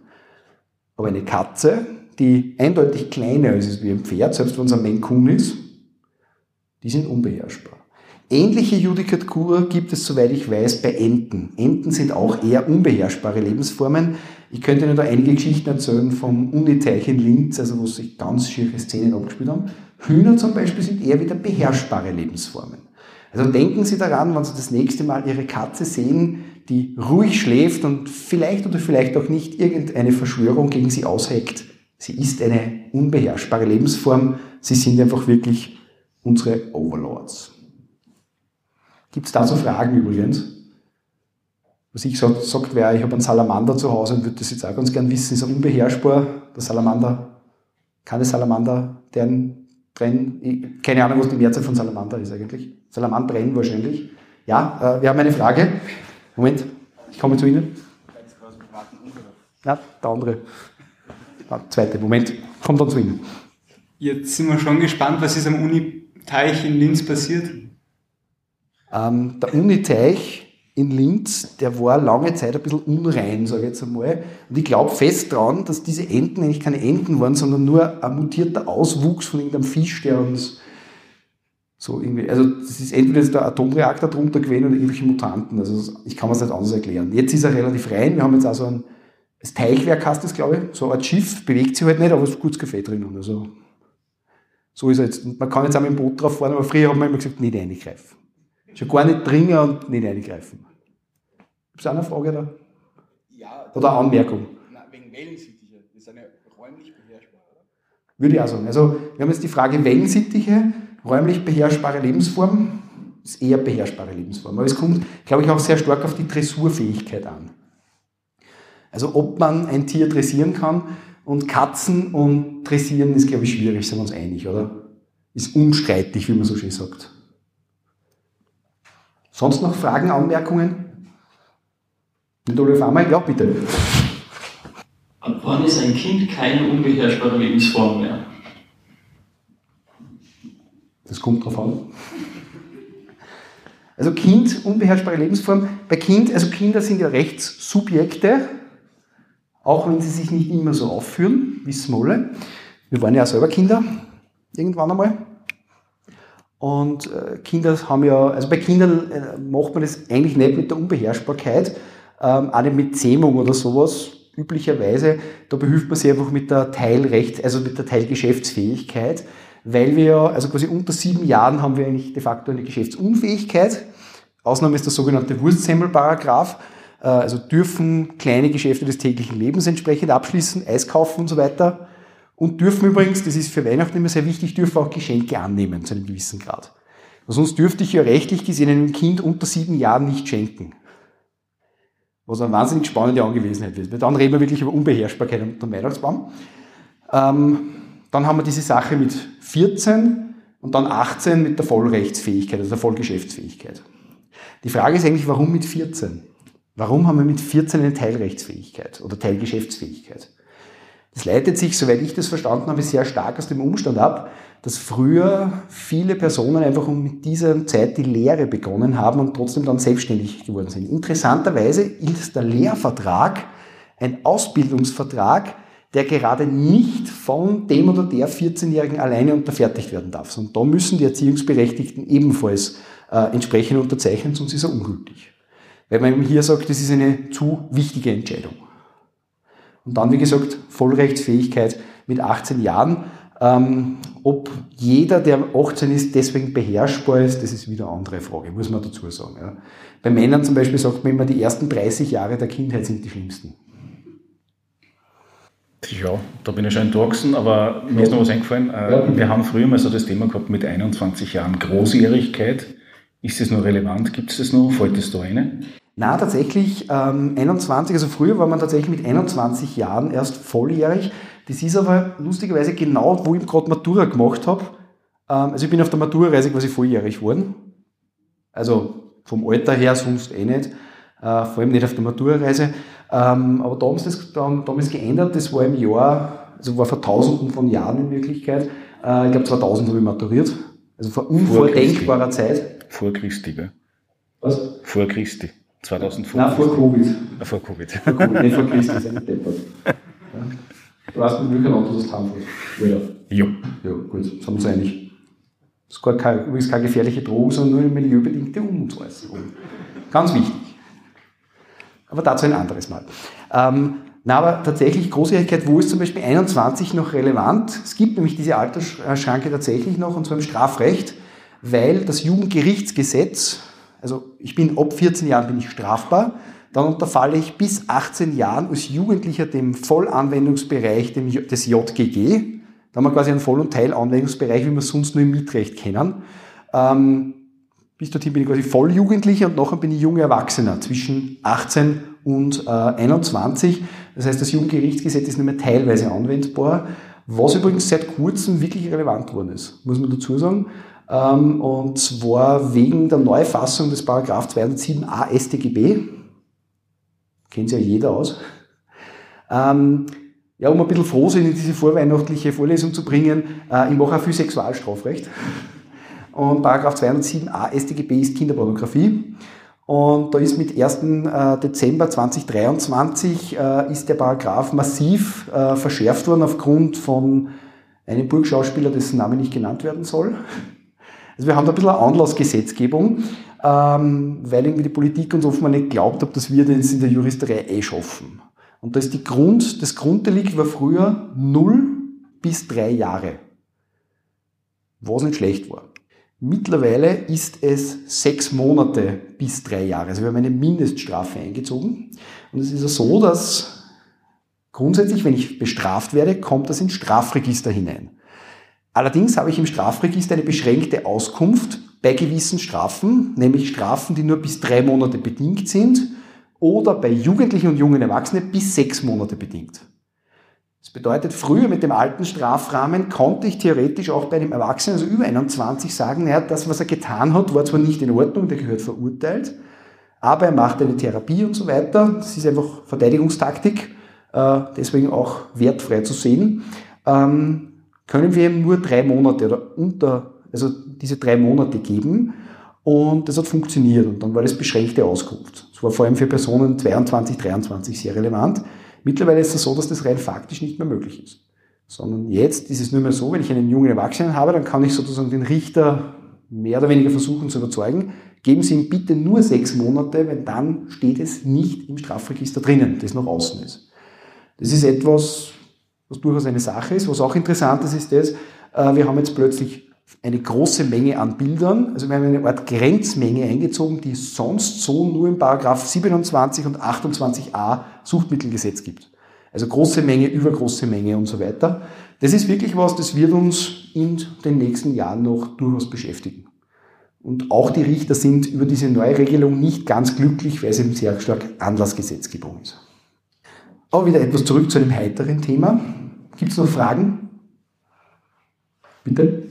Aber eine Katze, die eindeutig kleiner ist wie ein Pferd, selbst wenn es ein Maine ist, die sind unbeherrschbar. Ähnliche Judikatur gibt es, soweit ich weiß, bei Enten. Enten sind auch eher unbeherrschbare Lebensformen. Ich könnte Ihnen da einige Geschichten erzählen vom Uniteich in Linz, also wo sich ganz schiere Szenen abgespielt haben. Hühner zum Beispiel sind eher wieder beherrschbare Lebensformen. Also denken Sie daran, wenn Sie das nächste Mal Ihre Katze sehen, die ruhig schläft und vielleicht oder vielleicht auch nicht irgendeine Verschwörung gegen Sie ausheckt. Sie ist eine unbeherrschbare Lebensform. Sie sind einfach wirklich unsere Overlords. Gibt es dazu Fragen übrigens? Was ich sagt, sagt wäre, ich habe einen Salamander zu Hause und würde das jetzt auch ganz gern wissen, ist er unbeherrschbar, der Salamander? Keine Salamander, deren Trennen, keine Ahnung, was die Mehrzahl von Salamander ist eigentlich. Salamandrennen wahrscheinlich. Ja, äh, wir haben eine Frage. Moment, ich komme zu Ihnen. Ja, der andere. Der zweite, Moment, kommt dann zu Ihnen. Jetzt sind wir schon gespannt, was ist am Uni-Teich in Linz passiert. Ähm, der Uni-Teich in Linz, der war lange Zeit ein bisschen unrein, sage ich jetzt einmal. Und ich glaube fest daran, dass diese Enten eigentlich keine Enten waren, sondern nur ein mutierter Auswuchs von irgendeinem Fisch, der uns so irgendwie, also das ist entweder ist der Atomreaktor drunter gewesen oder irgendwelche Mutanten. Also ich kann mir das nicht anders erklären. Jetzt ist er relativ rein. Wir haben jetzt also ein das Teichwerk heißt das, glaube ich. So ein Schiff bewegt sich halt nicht, aber es ist gutes Kaffee drinnen. Also so ist er jetzt. Und man kann jetzt auch mit dem Boot drauf fahren, aber früher haben wir immer gesagt, nicht eingreifen. Schon gar nicht dringen und nicht eingreifen. Gibt es auch eine Frage da? Ja, Oder eine Anmerkung? Na, wegen Wellensittiche. Das ist eine räumlich beherrschbare, oder? Würde ich auch sagen. Also wir haben jetzt die Frage Wellensittiche, räumlich beherrschbare Lebensform, ist eher beherrschbare Lebensform. Aber es kommt, glaube ich, auch sehr stark auf die Dressurfähigkeit an. Also ob man ein Tier dressieren kann und Katzen und dressieren ist, glaube ich, schwierig, sind wir uns einig, oder? Ist unstreitig, wie man so schön sagt. Sonst noch Fragen, Anmerkungen? Nicht auf einmal? Ja, bitte. Ab wann ist ein Kind keine unbeherrschbare Lebensform mehr? Das kommt drauf an. Also Kind, unbeherrschbare Lebensform. Bei Kind, also Kinder sind ja Rechtssubjekte, auch wenn sie sich nicht immer so aufführen, wissen wir alle. Wir waren ja selber Kinder, irgendwann einmal. Und äh, Kinder haben ja, also bei Kindern äh, macht man das eigentlich nicht mit der Unbeherrschbarkeit, ähm, auch nicht mit Zähmung oder sowas, üblicherweise. Da behilft man sich einfach mit der Teilrecht, also mit der Teilgeschäftsfähigkeit, weil wir ja, also quasi unter sieben Jahren haben wir eigentlich de facto eine Geschäftsunfähigkeit. Ausnahme ist der sogenannte Wurstsemmel-Paragraph. Äh, also dürfen kleine Geschäfte des täglichen Lebens entsprechend abschließen, Eis kaufen und so weiter. Und dürfen übrigens, das ist für Weihnachten immer sehr wichtig, dürfen auch Geschenke annehmen zu einem gewissen Grad. Sonst dürfte ich ja rechtlich gesehen einem Kind unter sieben Jahren nicht schenken. Was eine wahnsinnig spannende Angewesenheit ist. Weil dann reden wir wirklich über Unbeherrschbarkeit unter dem Weihnachtsbaum. Ähm, dann haben wir diese Sache mit 14 und dann 18 mit der Vollrechtsfähigkeit, also der Vollgeschäftsfähigkeit. Die Frage ist eigentlich, warum mit 14? Warum haben wir mit 14 eine Teilrechtsfähigkeit oder Teilgeschäftsfähigkeit? Das leitet sich, soweit ich das verstanden habe, sehr stark aus dem Umstand ab, dass früher viele Personen einfach um mit dieser Zeit die Lehre begonnen haben und trotzdem dann selbstständig geworden sind. Interessanterweise ist der Lehrvertrag ein Ausbildungsvertrag, der gerade nicht von dem oder der 14-Jährigen alleine unterfertigt werden darf. Und da müssen die Erziehungsberechtigten ebenfalls äh, entsprechend unterzeichnen, sonst ist er ungültig. Weil man eben hier sagt, das ist eine zu wichtige Entscheidung. Und dann, wie gesagt, Vollrechtsfähigkeit mit 18 Jahren. Ähm, ob jeder, der 18 ist, deswegen beherrschbar ist, das ist wieder eine andere Frage, muss man dazu sagen. Ja. Bei Männern zum Beispiel sagt man immer, die ersten 30 Jahre der Kindheit sind die schlimmsten. Ja, da bin ich schon entwachsen, aber mir ist noch was eingefallen. Äh, wir haben früher mal so das Thema gehabt mit 21 Jahren Großjährigkeit. Ist das noch relevant? Gibt es das noch? Fällt das da rein? Na, tatsächlich ähm, 21, also früher war man tatsächlich mit 21 Jahren erst volljährig. Das ist aber lustigerweise genau, wo ich gerade Matura gemacht habe. Ähm, also ich bin auf der Matura-Reise quasi volljährig geworden. Also vom Alter her sonst eh nicht. Äh, vor allem nicht auf der Matura-Reise. Ähm, aber da haben sie das damals geändert. Das war im Jahr, also war vor tausenden von Jahren in Wirklichkeit. Äh, ich glaube 2000 habe ich maturiert. Also vor unvordenkbarer Zeit. Vor Christi, gell? Was? Vor Christi. 2005. Nein, vor Covid. Ah, vor Covid. Vor Covid, nicht vor Christi, ist ja nicht deppert. Ja. Du weißt, mit welchem Auto das haben Ja. Jo. Ja, gut, sind wir uns einig. Das ist gar kein, übrigens keine gefährliche Drohung, sondern nur eine milieubedingte Unmutsäußerung. Ganz wichtig. Aber dazu ein anderes Mal. Ähm, na, aber tatsächlich Großjährigkeit, wo ist zum Beispiel 21 noch relevant? Es gibt nämlich diese Altersschranke tatsächlich noch, und zwar im Strafrecht, weil das Jugendgerichtsgesetz, also ich bin ab 14 Jahren bin ich strafbar, dann unterfalle ich bis 18 Jahren als Jugendlicher dem Vollanwendungsbereich des JGG. Da haben wir quasi einen Voll- und Teilanwendungsbereich, wie wir sonst nur im Mietrecht kennen. Ähm, bis dorthin bin ich quasi Volljugendlicher und nachher bin ich junger Erwachsener zwischen 18 und äh, 21. Das heißt, das Jugendgerichtsgesetz ist nur mehr teilweise anwendbar, was übrigens seit kurzem wirklich relevant geworden ist, muss man dazu sagen. Ähm, und zwar wegen der Neufassung des Paragraph 207a StGB. Kennt ja jeder aus. Ähm, ja, um ein bisschen Frohsinn in diese vorweihnachtliche Vorlesung zu bringen, äh, ich mache auch viel Sexualstrafrecht. Und Paragraph 207a StGB ist Kinderpornografie. Und da ist mit 1. Äh, Dezember 2023 äh, ist der Paragraph massiv äh, verschärft worden aufgrund von einem Burgschauspieler, dessen Name nicht genannt werden soll. Also wir haben da ein bisschen eine Anlassgesetzgebung, ähm, weil irgendwie die Politik uns offenbar nicht glaubt hat, dass wir das in der Juristerei eh schaffen. Und da ist die Grund, das Grunddelikt war früher 0 bis 3 Jahre. Was nicht schlecht war. Mittlerweile ist es sechs Monate bis drei Jahre. Also wir haben eine Mindeststrafe eingezogen. Und es ist ja so, dass grundsätzlich, wenn ich bestraft werde, kommt das ins Strafregister hinein. Allerdings habe ich im Strafregister eine beschränkte Auskunft bei gewissen Strafen, nämlich Strafen, die nur bis drei Monate bedingt sind oder bei Jugendlichen und jungen Erwachsenen bis sechs Monate bedingt. Das bedeutet, früher mit dem alten Strafrahmen konnte ich theoretisch auch bei einem Erwachsenen, also über 21, sagen, naja, das, was er getan hat, war zwar nicht in Ordnung, der gehört verurteilt, aber er macht eine Therapie und so weiter. Das ist einfach Verteidigungstaktik, äh, deswegen auch wertfrei zu sehen. Können wir ihm nur drei Monate oder unter, also diese drei Monate geben. Und das hat funktioniert. Und dann war das beschränkte Auskunft. Das war vor allem für Personen 22, 23 sehr relevant. Mittlerweile ist es so, dass das rein faktisch nicht mehr möglich ist. Sondern jetzt ist es nur mehr so, wenn ich einen jungen Erwachsenen habe, dann kann ich sozusagen den Richter mehr oder weniger versuchen zu überzeugen, geben Sie ihm bitte nur sechs Monate, weil dann steht es nicht im Strafregister drinnen, das noch außen ist. Das ist etwas, was durchaus eine Sache ist. Was auch interessant ist, ist das, äh, wir haben jetzt plötzlich eine große Menge an Bildern. Also wir haben eine Art Grenzmenge eingezogen, die es sonst so nur im Paragraph 27 und 28a Suchtmittelgesetz gibt. Also große Menge, übergroße Menge und so weiter. Das ist wirklich was, das wird uns in den nächsten Jahren noch durchaus beschäftigen. Und auch die Richter sind über diese Neuregelung nicht ganz glücklich, weil es eben sehr stark Anlassgesetzgebung ist. Aber wieder etwas zurück zu einem heiteren Thema. Gibt es noch Fragen? Bitte?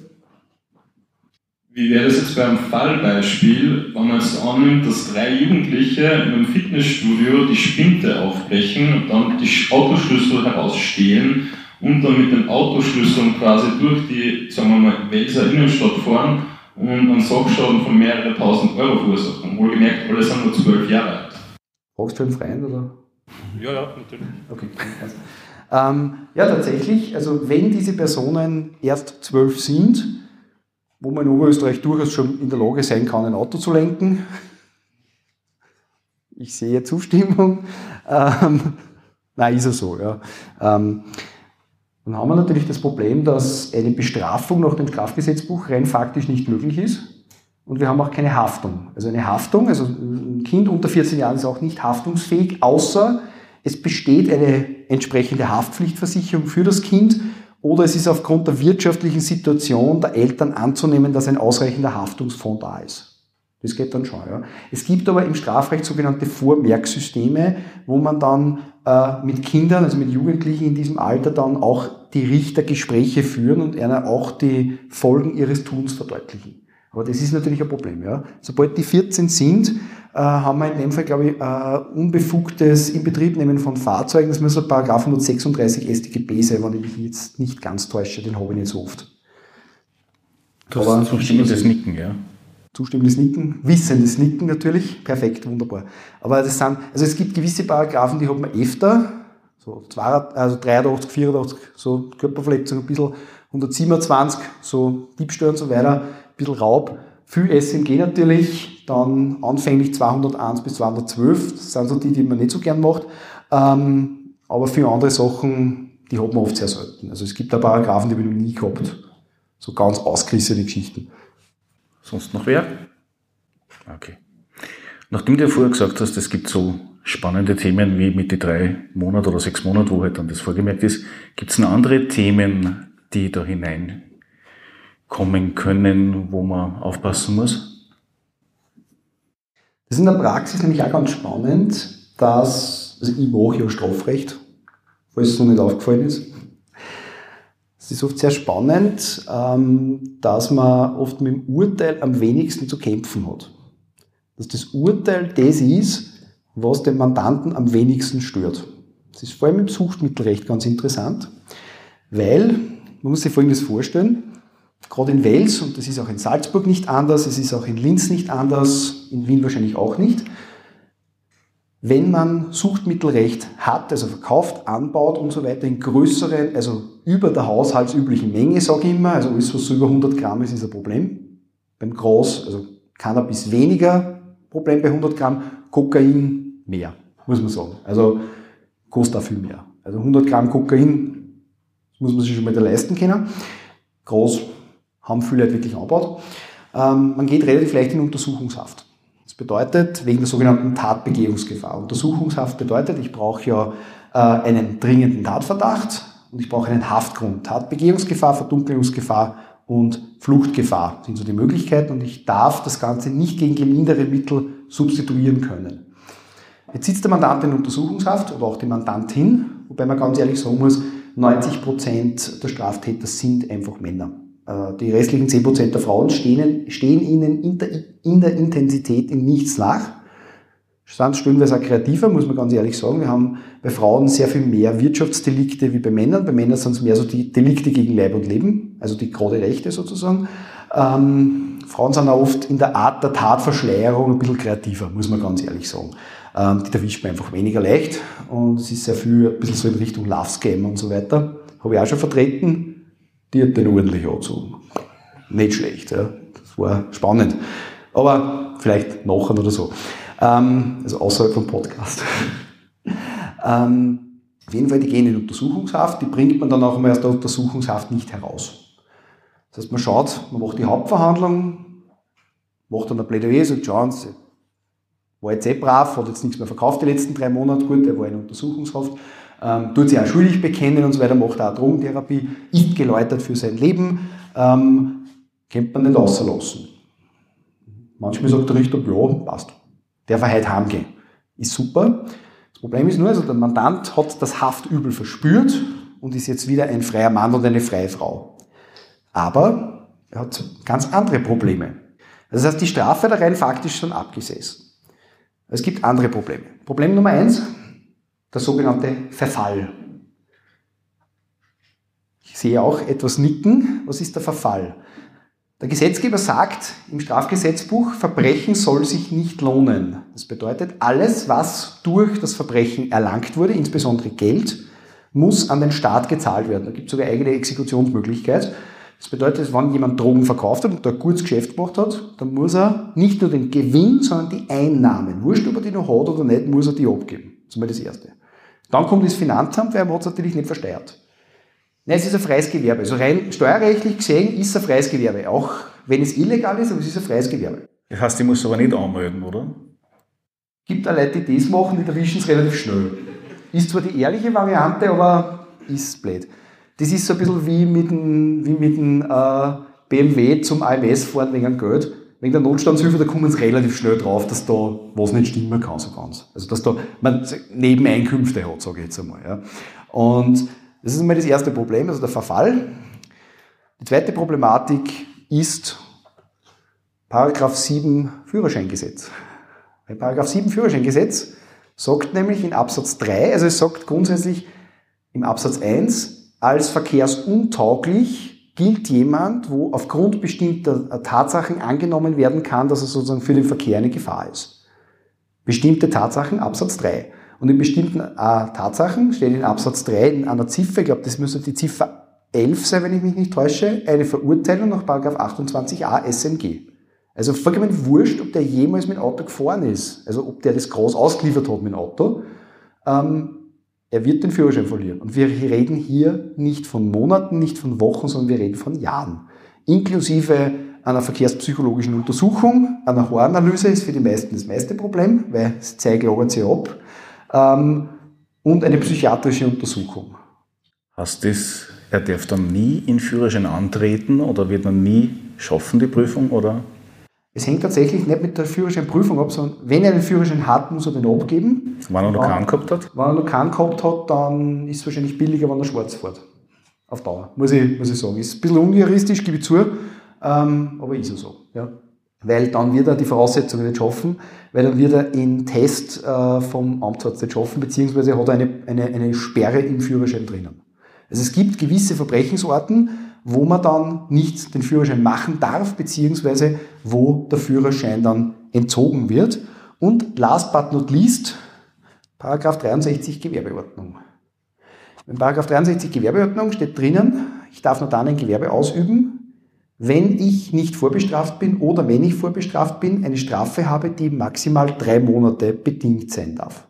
Wie wäre das jetzt beim Fallbeispiel, wenn man jetzt annimmt, dass drei Jugendliche in einem Fitnessstudio die Spinte aufbrechen und dann die Autoschlüssel herausstehlen und dann mit den Autoschlüsseln quasi durch die, sagen wir mal, Welser Innenstadt fahren und einen Sackschaden von mehreren tausend Euro verursachen. Wohlgemerkt, alle sind nur zwölf Jahre alt. Fragst du einen Freien oder? Ja, ja, natürlich. Okay. Ähm, ja, tatsächlich, also wenn diese Personen erst zwölf sind, wo man in Oberösterreich durchaus schon in der Lage sein kann, ein Auto zu lenken. Ich sehe Zustimmung. Ähm, nein, ist er so, ja. Ähm, dann haben wir natürlich das Problem, dass eine Bestrafung nach dem Strafgesetzbuch rein faktisch nicht möglich ist. Und wir haben auch keine Haftung. Also eine Haftung, also ein Kind unter 14 Jahren ist auch nicht haftungsfähig, außer es besteht eine entsprechende Haftpflichtversicherung für das Kind oder es ist aufgrund der wirtschaftlichen Situation der Eltern anzunehmen, dass ein ausreichender Haftungsfonds da ist. Das geht dann schon. Ja. Es gibt aber im Strafrecht sogenannte Vormerksysteme, wo man dann äh, mit Kindern, also mit Jugendlichen in diesem Alter dann auch die Richter Gespräche führen und einer auch die Folgen ihres Tuns verdeutlichen. Aber das ist natürlich ein Problem. Ja. Sobald die 14 sind, äh, haben wir in dem Fall, glaube ich, äh, unbefugtes Inbetriebnehmen von Fahrzeugen. Das müsste Paragraph 136 StGB sein, wenn ich mich jetzt nicht ganz täusche, den habe ich nicht so oft. Du hast zustimmendes Nicken, ja. Zustimmendes Nicken, wissendes Nicken natürlich, perfekt, wunderbar. Aber das sind, also es gibt gewisse Paragraphen, die hat man öfter, so zwei, also 83, 84, so Körperverletzung ein bisschen, 127, so Diebstahl und so weiter, ein bisschen Raub, viel SMG natürlich, dann anfänglich 201 bis 212, das sind so die, die man nicht so gern macht, ähm, aber für andere Sachen, die hat man oft sehr selten. Also es gibt da Paragraphen, die habe noch nie gehabt. So ganz ausgerissene Geschichten. Sonst noch wer? Okay. Nachdem du ja vorher gesagt hast, es gibt so spannende Themen wie mit die drei Monate oder sechs Monate, wo halt dann das vorgemerkt ist, gibt es noch andere Themen, die da hineinkommen können, wo man aufpassen muss? Das ist in der Praxis nämlich auch ganz spannend, dass, also ich mache ja Strafrecht, falls es noch nicht aufgefallen ist. Es ist oft sehr spannend, ähm, dass man oft mit dem Urteil am wenigsten zu kämpfen hat. Dass das Urteil das ist, was den Mandanten am wenigsten stört. Das ist vor allem im Suchtmittelrecht ganz interessant, weil man muss sich Folgendes vorstellen, gerade in Wels, und das ist auch in Salzburg nicht anders, es ist auch in Linz nicht anders, in Wien wahrscheinlich auch nicht, wenn man Suchtmittelrecht hat, also verkauft, anbaut und so weiter in größeren, also über der haushaltsüblichen Menge, sage ich immer, also alles, was so über 100 Gramm ist, ist ein Problem. Beim Groß, also Cannabis weniger Problem bei 100 Gramm, Kokain mehr, muss man sagen. Also kostet auch viel mehr. Also 100 Gramm Kokain muss man sich schon mal leisten können. Groß haben viele Leute wirklich angebaut. Ähm, man geht relativ leicht in Untersuchungshaft. Das bedeutet, wegen der sogenannten Tatbegehungsgefahr. Untersuchungshaft bedeutet, ich brauche ja äh, einen dringenden Tatverdacht und ich brauche einen Haftgrund. Tatbegehungsgefahr, Verdunkelungsgefahr und Fluchtgefahr sind so die Möglichkeiten und ich darf das Ganze nicht gegen gelindere Mittel substituieren können. Jetzt sitzt der Mandant in Untersuchungshaft oder auch die Mandantin, wobei man ganz ehrlich sagen muss, 90 Prozent der Straftäter sind einfach Männer. Äh, die restlichen 10% der Frauen stehen, stehen ihnen in der, in der Intensität in nichts nach. Sind stellenweise auch kreativer, muss man ganz ehrlich sagen. Wir haben bei Frauen sehr viel mehr Wirtschaftsdelikte wie bei Männern. Bei Männern sind es mehr so die Delikte gegen Leib und Leben, also die gerade Rechte sozusagen. Ähm, Frauen sind auch oft in der Art der Tatverschleierung ein bisschen kreativer, muss man ganz ehrlich sagen. Ähm, die erwischt man einfach weniger leicht und es ist sehr viel ein bisschen so in Richtung Love Scam und so weiter. Habe ich auch schon vertreten die hat den ordentlich angezogen. Nicht schlecht, ja. Das war spannend. Aber vielleicht nachher oder so. Ähm, also außerhalb vom Podcast. ähm, auf jeden Fall, die gehen in Untersuchungshaft, die bringt man dann auch einmal aus der Untersuchungshaft nicht heraus. Das heißt, man schaut, man macht die Hauptverhandlung, macht dann ein Plädoyer, sagt, schauen Sie, war jetzt eh brav, hat jetzt nichts mehr verkauft die letzten drei Monate, gut, er war in Untersuchungshaft ähm, tut sich auch schuldig bekennen und so weiter, macht auch Drogentherapie, ist geläutert für sein Leben, ähm, kennt man nicht außerlassen. Manchmal sagt der Richter, ja, passt, der war heute heimgehen. Ist super. Das Problem ist nur, also der Mandant hat das Haftübel verspürt und ist jetzt wieder ein freier Mann und eine freie Frau. Aber er hat ganz andere Probleme. Das heißt, die Strafe da rein faktisch schon abgesessen. Es gibt andere Probleme. Problem Nummer eins, der sogenannte Verfall. Ich sehe auch etwas nicken. Was ist der Verfall? Der Gesetzgeber sagt im Strafgesetzbuch, Verbrechen soll sich nicht lohnen. Das bedeutet, alles, was durch das Verbrechen erlangt wurde, insbesondere Geld, muss an den Staat gezahlt werden. Da gibt es sogar eigene Exekutionsmöglichkeit. Das bedeutet, wenn jemand Drogen verkauft hat und da ein gutes Geschäft gemacht hat, dann muss er nicht nur den Gewinn, sondern die Einnahmen, wurscht ob er die noch hat oder nicht, muss er die abgeben. Das ist mal das Erste. Dann kommt das Finanzamt, weil man hat es natürlich nicht versteuert. Nein, es ist ein freies Gewerbe. Also rein steuerrechtlich gesehen ist es ein freies Gewerbe. Auch wenn es illegal ist, aber es ist ein freies Gewerbe. Das heißt, ich muss es aber nicht anmelden, oder? Gibt da Leute, die das machen, die erwischen es relativ schnell. Ist zwar die ehrliche Variante, aber ist blöd. Das ist so ein bisschen wie mit dem, wie mit dem äh, BMW zum AMS fahren wegen Geld wegen der Notstandshilfe, da kommen sie relativ schnell drauf, dass da was nicht stimmen kann, so ganz. Also, dass da man Nebeneinkünfte hat, sage ich jetzt einmal. Ja. Und das ist einmal das erste Problem, also der Verfall. Die zweite Problematik ist Paragraph 7 Führerscheingesetz. Bei Paragraph 7 Führerscheingesetz sagt nämlich in Absatz 3, also es sagt grundsätzlich im Absatz 1, als verkehrsuntauglich gilt jemand, wo aufgrund bestimmter Tatsachen angenommen werden kann, dass er sozusagen für den Verkehr eine Gefahr ist. Bestimmte Tatsachen, Absatz 3. Und in bestimmten äh, Tatsachen steht in Absatz 3 in einer Ziffer, ich glaube, das müsste die Ziffer 11 sein, wenn ich mich nicht täusche, eine Verurteilung nach 28a SMG. Also vollkommen wurscht, ob der jemals mit dem Auto gefahren ist, also ob der das groß ausgeliefert hat mit dem Auto. Ähm, er wird den Führerschein verlieren. Und wir reden hier nicht von Monaten, nicht von Wochen, sondern wir reden von Jahren. Inklusive einer verkehrspsychologischen Untersuchung, einer Horanalyse ist für die meisten das meiste Problem, weil es zeigt sie ab, ähm, und eine psychiatrische Untersuchung. Heißt das, er darf dann nie in Führerschein antreten oder wird man nie schaffen, die Prüfung, oder? Es hängt tatsächlich nicht mit der Führerscheinprüfung ab, sondern wenn er einen Führerschein hat, muss er den abgeben. Wenn er noch keinen gehabt hat? Wenn er noch keinen gehabt hat, dann ist es wahrscheinlich billiger, wenn er schwarz fährt. Auf Dauer, muss ich, muss ich sagen. Ist ein bisschen unjuristisch, gebe ich zu, ähm, aber ist ja so. Ja. Weil dann wird er die Voraussetzungen nicht schaffen, weil dann wird er den Test äh, vom Amtsarzt nicht schaffen, beziehungsweise hat er eine, eine, eine Sperre im Führerschein drinnen. Also es gibt gewisse Verbrechensarten, wo man dann nicht den Führerschein machen darf, beziehungsweise wo der Führerschein dann entzogen wird. Und last but not least, Paragraph 63 Gewerbeordnung. In Paragraph 63 Gewerbeordnung steht drinnen, ich darf nur dann ein Gewerbe ausüben, wenn ich nicht vorbestraft bin oder wenn ich vorbestraft bin, eine Strafe habe, die maximal drei Monate bedingt sein darf.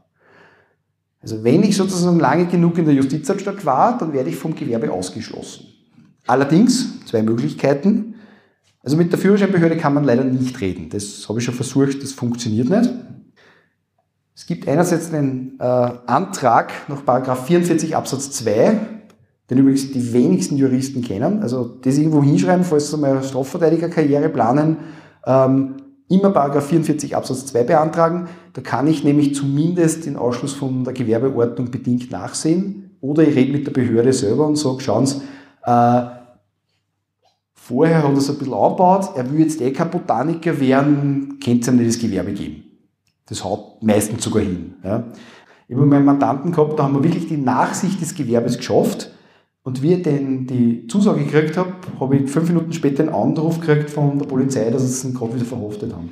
Also wenn ich sozusagen lange genug in der Justizanstalt war, dann werde ich vom Gewerbe ausgeschlossen. Allerdings, zwei Möglichkeiten. Also mit der Führerscheinbehörde kann man leider nicht reden. Das habe ich schon versucht, das funktioniert nicht. Es gibt einerseits einen äh, Antrag nach 44 Absatz 2, den übrigens die wenigsten Juristen kennen. Also das irgendwo hinschreiben, falls Sie mal eine Strafverteidigerkarriere planen, ähm, immer 44 Absatz 2 beantragen. Da kann ich nämlich zumindest den Ausschluss von der Gewerbeordnung bedingt nachsehen. Oder ich rede mit der Behörde selber und sage, schauen Sie, äh, vorher hat er es ein bisschen angebaut, er will jetzt eh kein Botaniker werden, könnte es ihm nicht das Gewerbe geben. Das haut meistens sogar hin. Ja. Ich habe meinen Mandanten gehabt, da haben wir wirklich die Nachsicht des Gewerbes geschafft. Und wie ich den, die Zusage gekriegt habe, habe ich fünf Minuten später einen Anruf gekriegt von der Polizei, dass sie ihn gerade wieder verhaftet haben.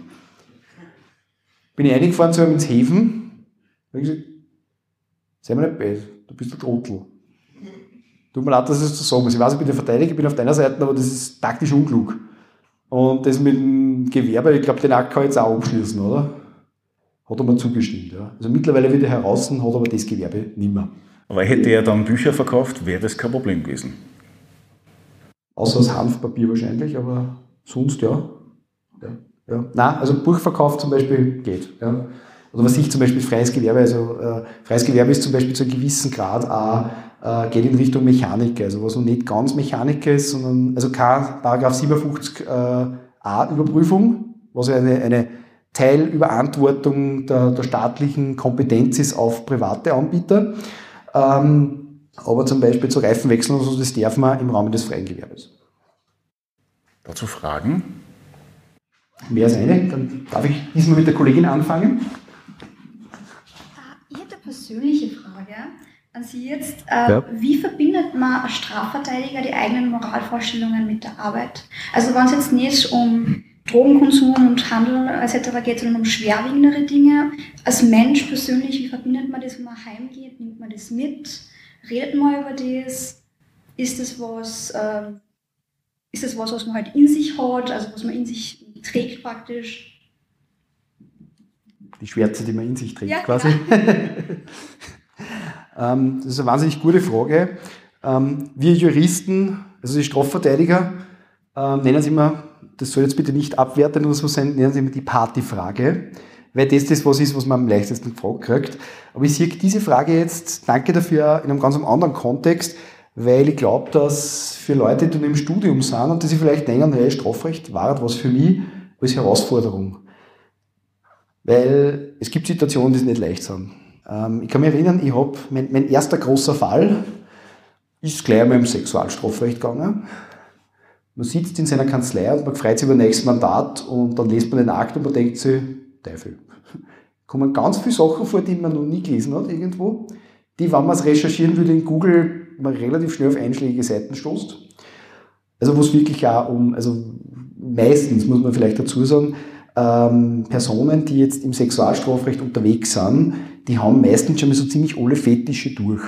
Bin ich eingefahren zu ihm ins Häfen, habe gesagt, sei mir nicht böse, du bist ein Trottel. Tut mir leid, dass ich es so sagen muss. Ich weiß, ich bin der Verteidiger, ich bin auf deiner Seite, aber das ist taktisch unklug. Und das mit dem Gewerbe, ich glaube, den Akt kann ich jetzt auch abschließen, oder? Hat er mir zugestimmt. Ja. Also mittlerweile wieder heraus, hat aber das Gewerbe nicht mehr. Aber hätte er dann Bücher verkauft, wäre das kein Problem gewesen. Außer das Hanfpapier wahrscheinlich, aber sonst ja. ja. ja. Nein, also Buchverkauf zum Beispiel geht. Ja. Oder was ich zum Beispiel freies Gewerbe, also äh, freies Gewerbe ist zum Beispiel zu einem gewissen Grad auch, äh, geht in Richtung Mechanik, also was noch nicht ganz Mechanik ist, sondern also kein Paragraph 57 äh, A Überprüfung, was eine, eine Teilüberantwortung der, der staatlichen Kompetenz ist auf private Anbieter. Ähm, aber zum Beispiel zu Reifenwechseln oder so, das darf man im Rahmen des freien Gewerbes. Dazu Fragen? Mehr als eine, dann darf ich diesmal mit der Kollegin anfangen. Ich hätte eine persönliche Frage an Sie jetzt. Äh, ja. Wie verbindet man als Strafverteidiger die eigenen Moralvorstellungen mit der Arbeit? Also wenn es jetzt nicht um Drogenkonsum und Handel etc. geht, sondern um schwerwiegendere Dinge. Als Mensch persönlich, wie verbindet man das, wenn man heimgeht? Nimmt man das mit? Redet man über das? Ist das was, äh, ist das was, was man halt in sich hat, also was man in sich trägt praktisch? Die Schwärze, die man in sich trägt, ja, quasi. ähm, das ist eine wahnsinnig gute Frage. Ähm, wir Juristen, also die Strafverteidiger, äh, nennen es immer das soll jetzt bitte nicht abwerten oder so sein, nennen Sie immer die Partyfrage, weil das das was ist, was man am leichtesten gefragt kriegt. Aber ich sehe diese Frage jetzt, danke dafür, in einem ganz anderen Kontext, weil ich glaube, dass für Leute, die im Studium sind und die sich vielleicht denken, hey, Strafrecht war was für mich als Herausforderung. Weil es gibt Situationen, die nicht leicht sind. Ähm, ich kann mich erinnern, ich habe, mein, mein erster großer Fall ist gleich einmal im Sexualstrafrecht gegangen. Man sitzt in seiner Kanzlei und man freut sich über das nächste Mandat und dann liest man den Akt und man denkt sich, Teufel. Kommen ganz viele Sachen vor, die man noch nie gelesen hat irgendwo, die, wenn man es recherchieren würde in Google, man relativ schnell auf einschlägige Seiten stoßt. Also wo es wirklich auch um, also meistens muss man vielleicht dazu sagen, ähm, Personen, die jetzt im Sexualstrafrecht unterwegs sind, die haben meistens schon mal so ziemlich alle Fetische durch.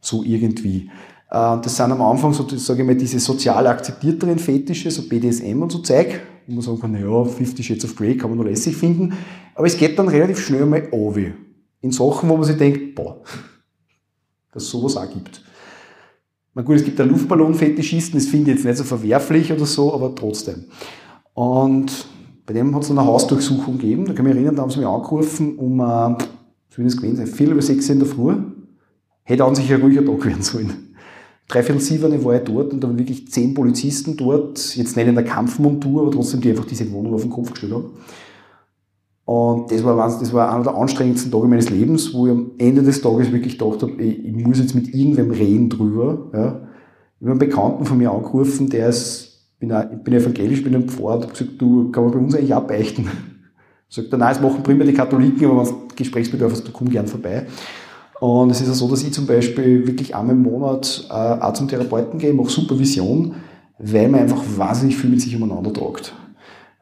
So irgendwie. Äh, das sind am Anfang so, sage ich mal, diese sozial akzeptierteren Fetische, so BDSM und so Zeug, wo man sagen kann, ja, 50 Shades of Grey kann man nur lässig finden. Aber es geht dann relativ schnell mal over. In Sachen, wo man sich denkt, boah, dass es sowas auch gibt. Na gut, es gibt da Luftballon-Fetischisten, das finde ich jetzt nicht so verwerflich oder so, aber trotzdem. Und bei dem hat es eine Hausdurchsuchung gegeben, da kann ich mich erinnern, da haben sie mich angerufen um, äh, das gewesen sein, viel über sechs in der Früh. Hätte an sich ein ruhiger Tag werden sollen dreiviertel sieben war ich dort und da waren wirklich zehn Polizisten dort, jetzt nicht in der Kampfmontur, aber trotzdem, die einfach diese Wohnung auf den Kopf gestellt haben. Und das war, das war einer der anstrengendsten Tage meines Lebens, wo ich am Ende des Tages wirklich gedacht habe, ich, ich muss jetzt mit irgendwem reden drüber. Ja. Ich habe einen Bekannten von mir angerufen, der ist, bin, ich bin evangelisch, bin ein Pfarrer, und habe gesagt, du, kann man bei uns eigentlich auch beichten? Sagt er, nein, es machen prima die Katholiken, aber wenn du Gesprächsbedarf hast, du komm gern vorbei. Und es ist ja so, dass ich zum Beispiel wirklich einmal im Monat äh, auch zum Therapeuten gehe, mache Supervision, weil man einfach wahnsinnig viel mit sich umeinander tragt.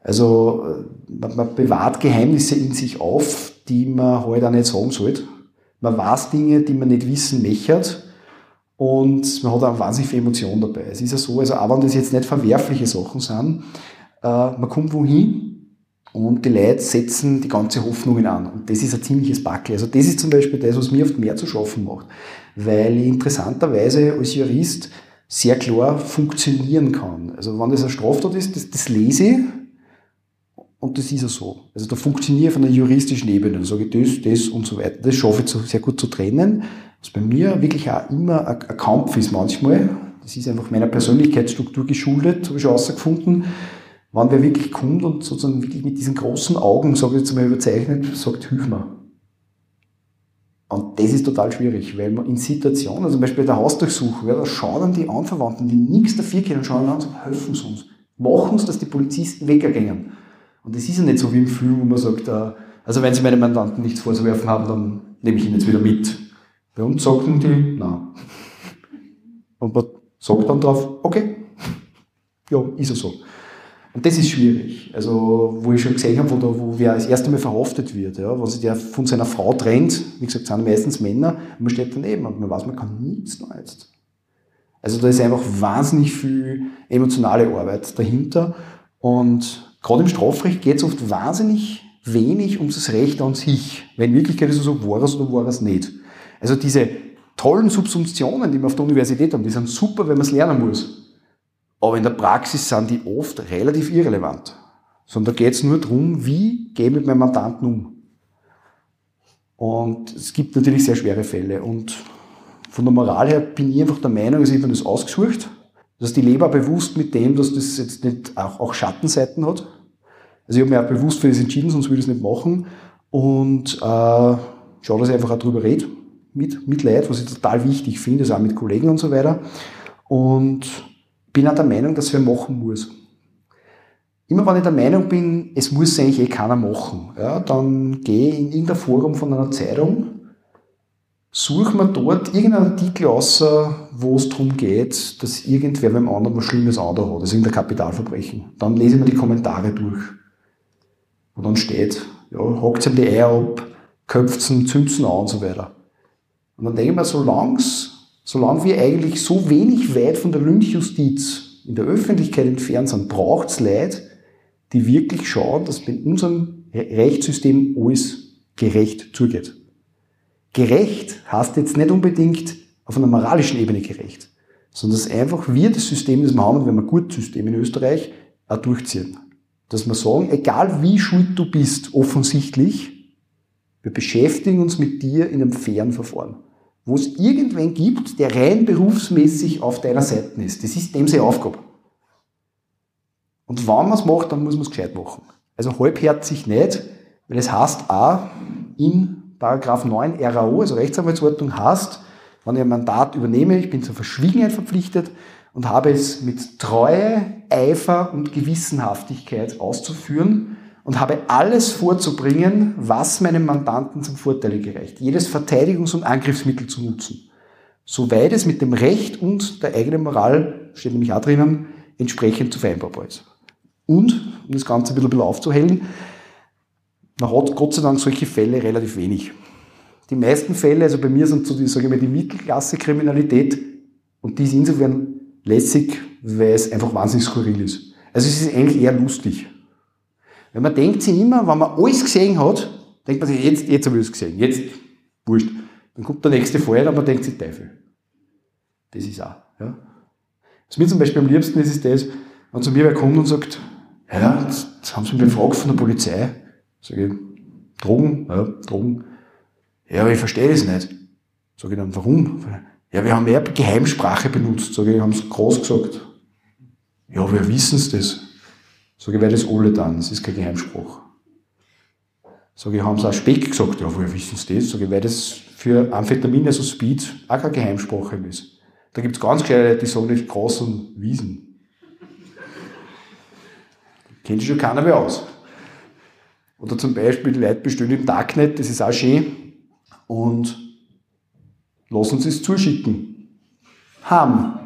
Also äh, man, man bewahrt Geheimnisse in sich auf, die man halt auch nicht sagen sollte. Man weiß Dinge, die man nicht wissen möchte und man hat auch wahnsinnig viel Emotion dabei. Es ist ja so, also auch wenn das jetzt nicht verwerfliche Sachen sind, äh, man kommt wohin und die Leute setzen die ganze Hoffnungen an. Und das ist ein ziemliches Backel. Also das ist zum Beispiel das, was mir oft mehr zu schaffen macht. Weil ich interessanterweise als Jurist sehr klar funktionieren kann. Also wenn das eine Straftat ist, das, das lese ich und das ist ja so. Also da funktioniere ich auf einer juristischen Ebene. Da sage ich das, das und so weiter. Das schaffe ich so sehr gut zu trennen. Was bei mir wirklich auch immer ein, ein Kampf ist manchmal. Das ist einfach meiner Persönlichkeitsstruktur geschuldet, habe ich schon herausgefunden wenn wer wirklich kommt und sozusagen wirklich mit diesen großen Augen, sage ich jetzt mal überzeichnet, sagt, hilf mir. Und das ist total schwierig, weil man in Situationen, also zum Beispiel bei der Hausdurchsuchung, ja, da schauen dann die Anverwandten, die nichts dafür können, schauen an und sagen, helfen Sie uns. Machen Sie, dass die Polizisten weggehen. Und das ist ja nicht so wie im Film, wo man sagt, äh, also wenn Sie meinen Mandanten nichts vorzuwerfen haben, dann nehme ich ihn jetzt wieder mit. Bei uns sagten die, nein. Und man sagt dann drauf, okay, ja, ist ja so. Und das ist schwierig. Also, wo ich schon gesehen habe, wo, da, wo wer als erstes Mal verhaftet wird, ja, wo sich der von seiner Frau trennt, wie gesagt, sind meistens Männer, und man steht daneben und man weiß, man kann nichts jetzt. Also, da ist einfach wahnsinnig viel emotionale Arbeit dahinter. Und gerade im Strafrecht geht es oft wahnsinnig wenig um das Recht an sich. Weil in Wirklichkeit ist es so, war es oder war es nicht. Also, diese tollen Subsumptionen, die wir auf der Universität haben, die sind super, wenn man es lernen muss. Aber in der Praxis sind die oft relativ irrelevant. Sondern da geht es nur darum, wie gehe ich mit meinem Mandanten um. Und es gibt natürlich sehr schwere Fälle. Und von der Moral her bin ich einfach der Meinung, also ich das ausgesucht, dass die Leber bewusst mit dem, dass das jetzt nicht auch, auch Schattenseiten hat. Also ich habe mich auch bewusst für das entschieden, sonst würde ich es nicht machen. Und äh, schau, dass ich einfach auch drüber rede, mit, mit Leid, was ich total wichtig finde, also auch mit Kollegen und so weiter. Und bin auch der Meinung, dass wer machen muss. Immer wenn ich der Meinung bin, es muss eigentlich eh keiner machen, ja, dann gehe ich in irgendein Forum von einer Zeitung, suche mir dort irgendeinen Artikel aus, wo es darum geht, dass irgendwer beim anderen was Schlimmes andere hat, also irgendein Kapitalverbrechen. Dann lese ich mir die Kommentare durch. Und dann steht, ja, hockt ihm die Eier ab, köpft ihn, zündet an und so weiter. Und dann denke ich mir, solange es solange wir eigentlich so wenig weit von der Lynchjustiz in der Öffentlichkeit entfernt sind, braucht es Leute, die wirklich schauen, dass in unserem Rechtssystem alles gerecht zugeht. Gerecht heißt jetzt nicht unbedingt auf einer moralischen Ebene gerecht, sondern dass einfach wir das System, das wir haben, und wir ein gutes System in Österreich, auch durchziehen. Dass wir sagen, egal wie schuld du bist, offensichtlich, wir beschäftigen uns mit dir in einem fairen Verfahren wo es irgendwen gibt, der rein berufsmäßig auf deiner Seite ist. Das ist dem seine Aufgabe. Und wenn man es macht, dann muss man es gescheit machen. Also halbherzig nicht, weil es heißt auch in Paragraph 9 RAO, also Rechtsanwaltsordnung, heißt, wenn ich ein Mandat übernehme, ich bin zur Verschwiegenheit verpflichtet und habe es mit Treue, Eifer und Gewissenhaftigkeit auszuführen, und habe alles vorzubringen, was meinem Mandanten zum Vorteile gereicht. Jedes Verteidigungs- und Angriffsmittel zu nutzen. Soweit es mit dem Recht und der eigenen Moral, steht nämlich auch drinnen, entsprechend zu vereinbarbar ist. Und, um das Ganze ein bisschen aufzuhellen, man hat Gott sei Dank solche Fälle relativ wenig. Die meisten Fälle, also bei mir sind so die, sage ich mal, die Mittelklasse-Kriminalität und die ist insofern lässig, weil es einfach wahnsinnig skurril ist. Also es ist eigentlich eher lustig. Weil man denkt sich immer, wenn man alles gesehen hat, denkt man sich, jetzt, jetzt habe ich es gesehen, jetzt, wurscht. Dann kommt der nächste Fall und man denkt sich, Teufel. Das ist auch. Ja. Was mir zum Beispiel am liebsten ist, ist das, wenn zu mir wer kommt und sagt, ja, jetzt haben sie mich befragt von der Polizei. Sage ich, Drogen, ja, Drogen. Ja, aber ich verstehe das nicht. Sage ich dann, warum? Ja, wir haben mehr Geheimsprache benutzt. Sage ich, haben sie groß gesagt. Ja, wir wissen es das. Sag ich, weil das alle dann, das ist kein Geheimspruch. Sag ich, haben sie auch Speck gesagt? Ja, woher wissen sie das? Sag ich, weil das für Amphetamin, also Speed, auch keine Geheimsprache ist. Da gibt es ganz kleine Leute, die sagen nicht und Wiesen. Kennt sich schon keiner mehr aus. Oder zum Beispiel, die Leute bestellen im Darknet, das ist auch schön, und lassen sie es zuschicken. Ham.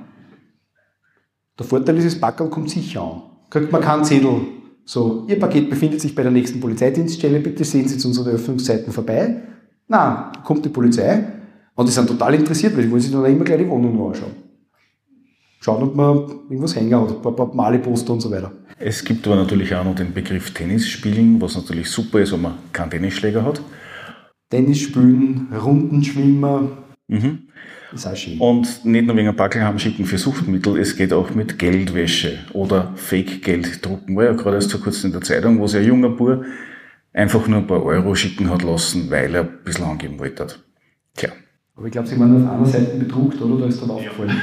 Der Vorteil ist, das Backel kommt sicher an. Kriegt man keinen Zettel. So, Ihr Paket befindet sich bei der nächsten Polizeidienststelle, bitte sehen Sie zu unseren Öffnungszeiten vorbei. Na, kommt die Polizei und die sind total interessiert, weil die wollen sich dann immer gleich die Wohnung noch anschauen. Schauen, ob man irgendwas hängen hat, ein paar, paar Maleposter und so weiter. Es gibt aber natürlich auch noch den Begriff Tennis spielen, was natürlich super ist, wenn man keinen Tennisschläger hat. Tennis spielen, Rundenschwimmer, Mhm. Und nicht nur wegen einem Backel haben schicken für Suchtmittel, es geht auch mit Geldwäsche oder Fake-Geld drucken. War ja gerade erst vor kurzem in der Zeitung, wo sich ein junger Bur einfach nur ein paar Euro schicken hat lassen, weil er ein bisschen angeben wollte. Tja. Aber ich glaube, sie waren auf einer Seite bedruckt, oder? Da ist dann aufgefallen.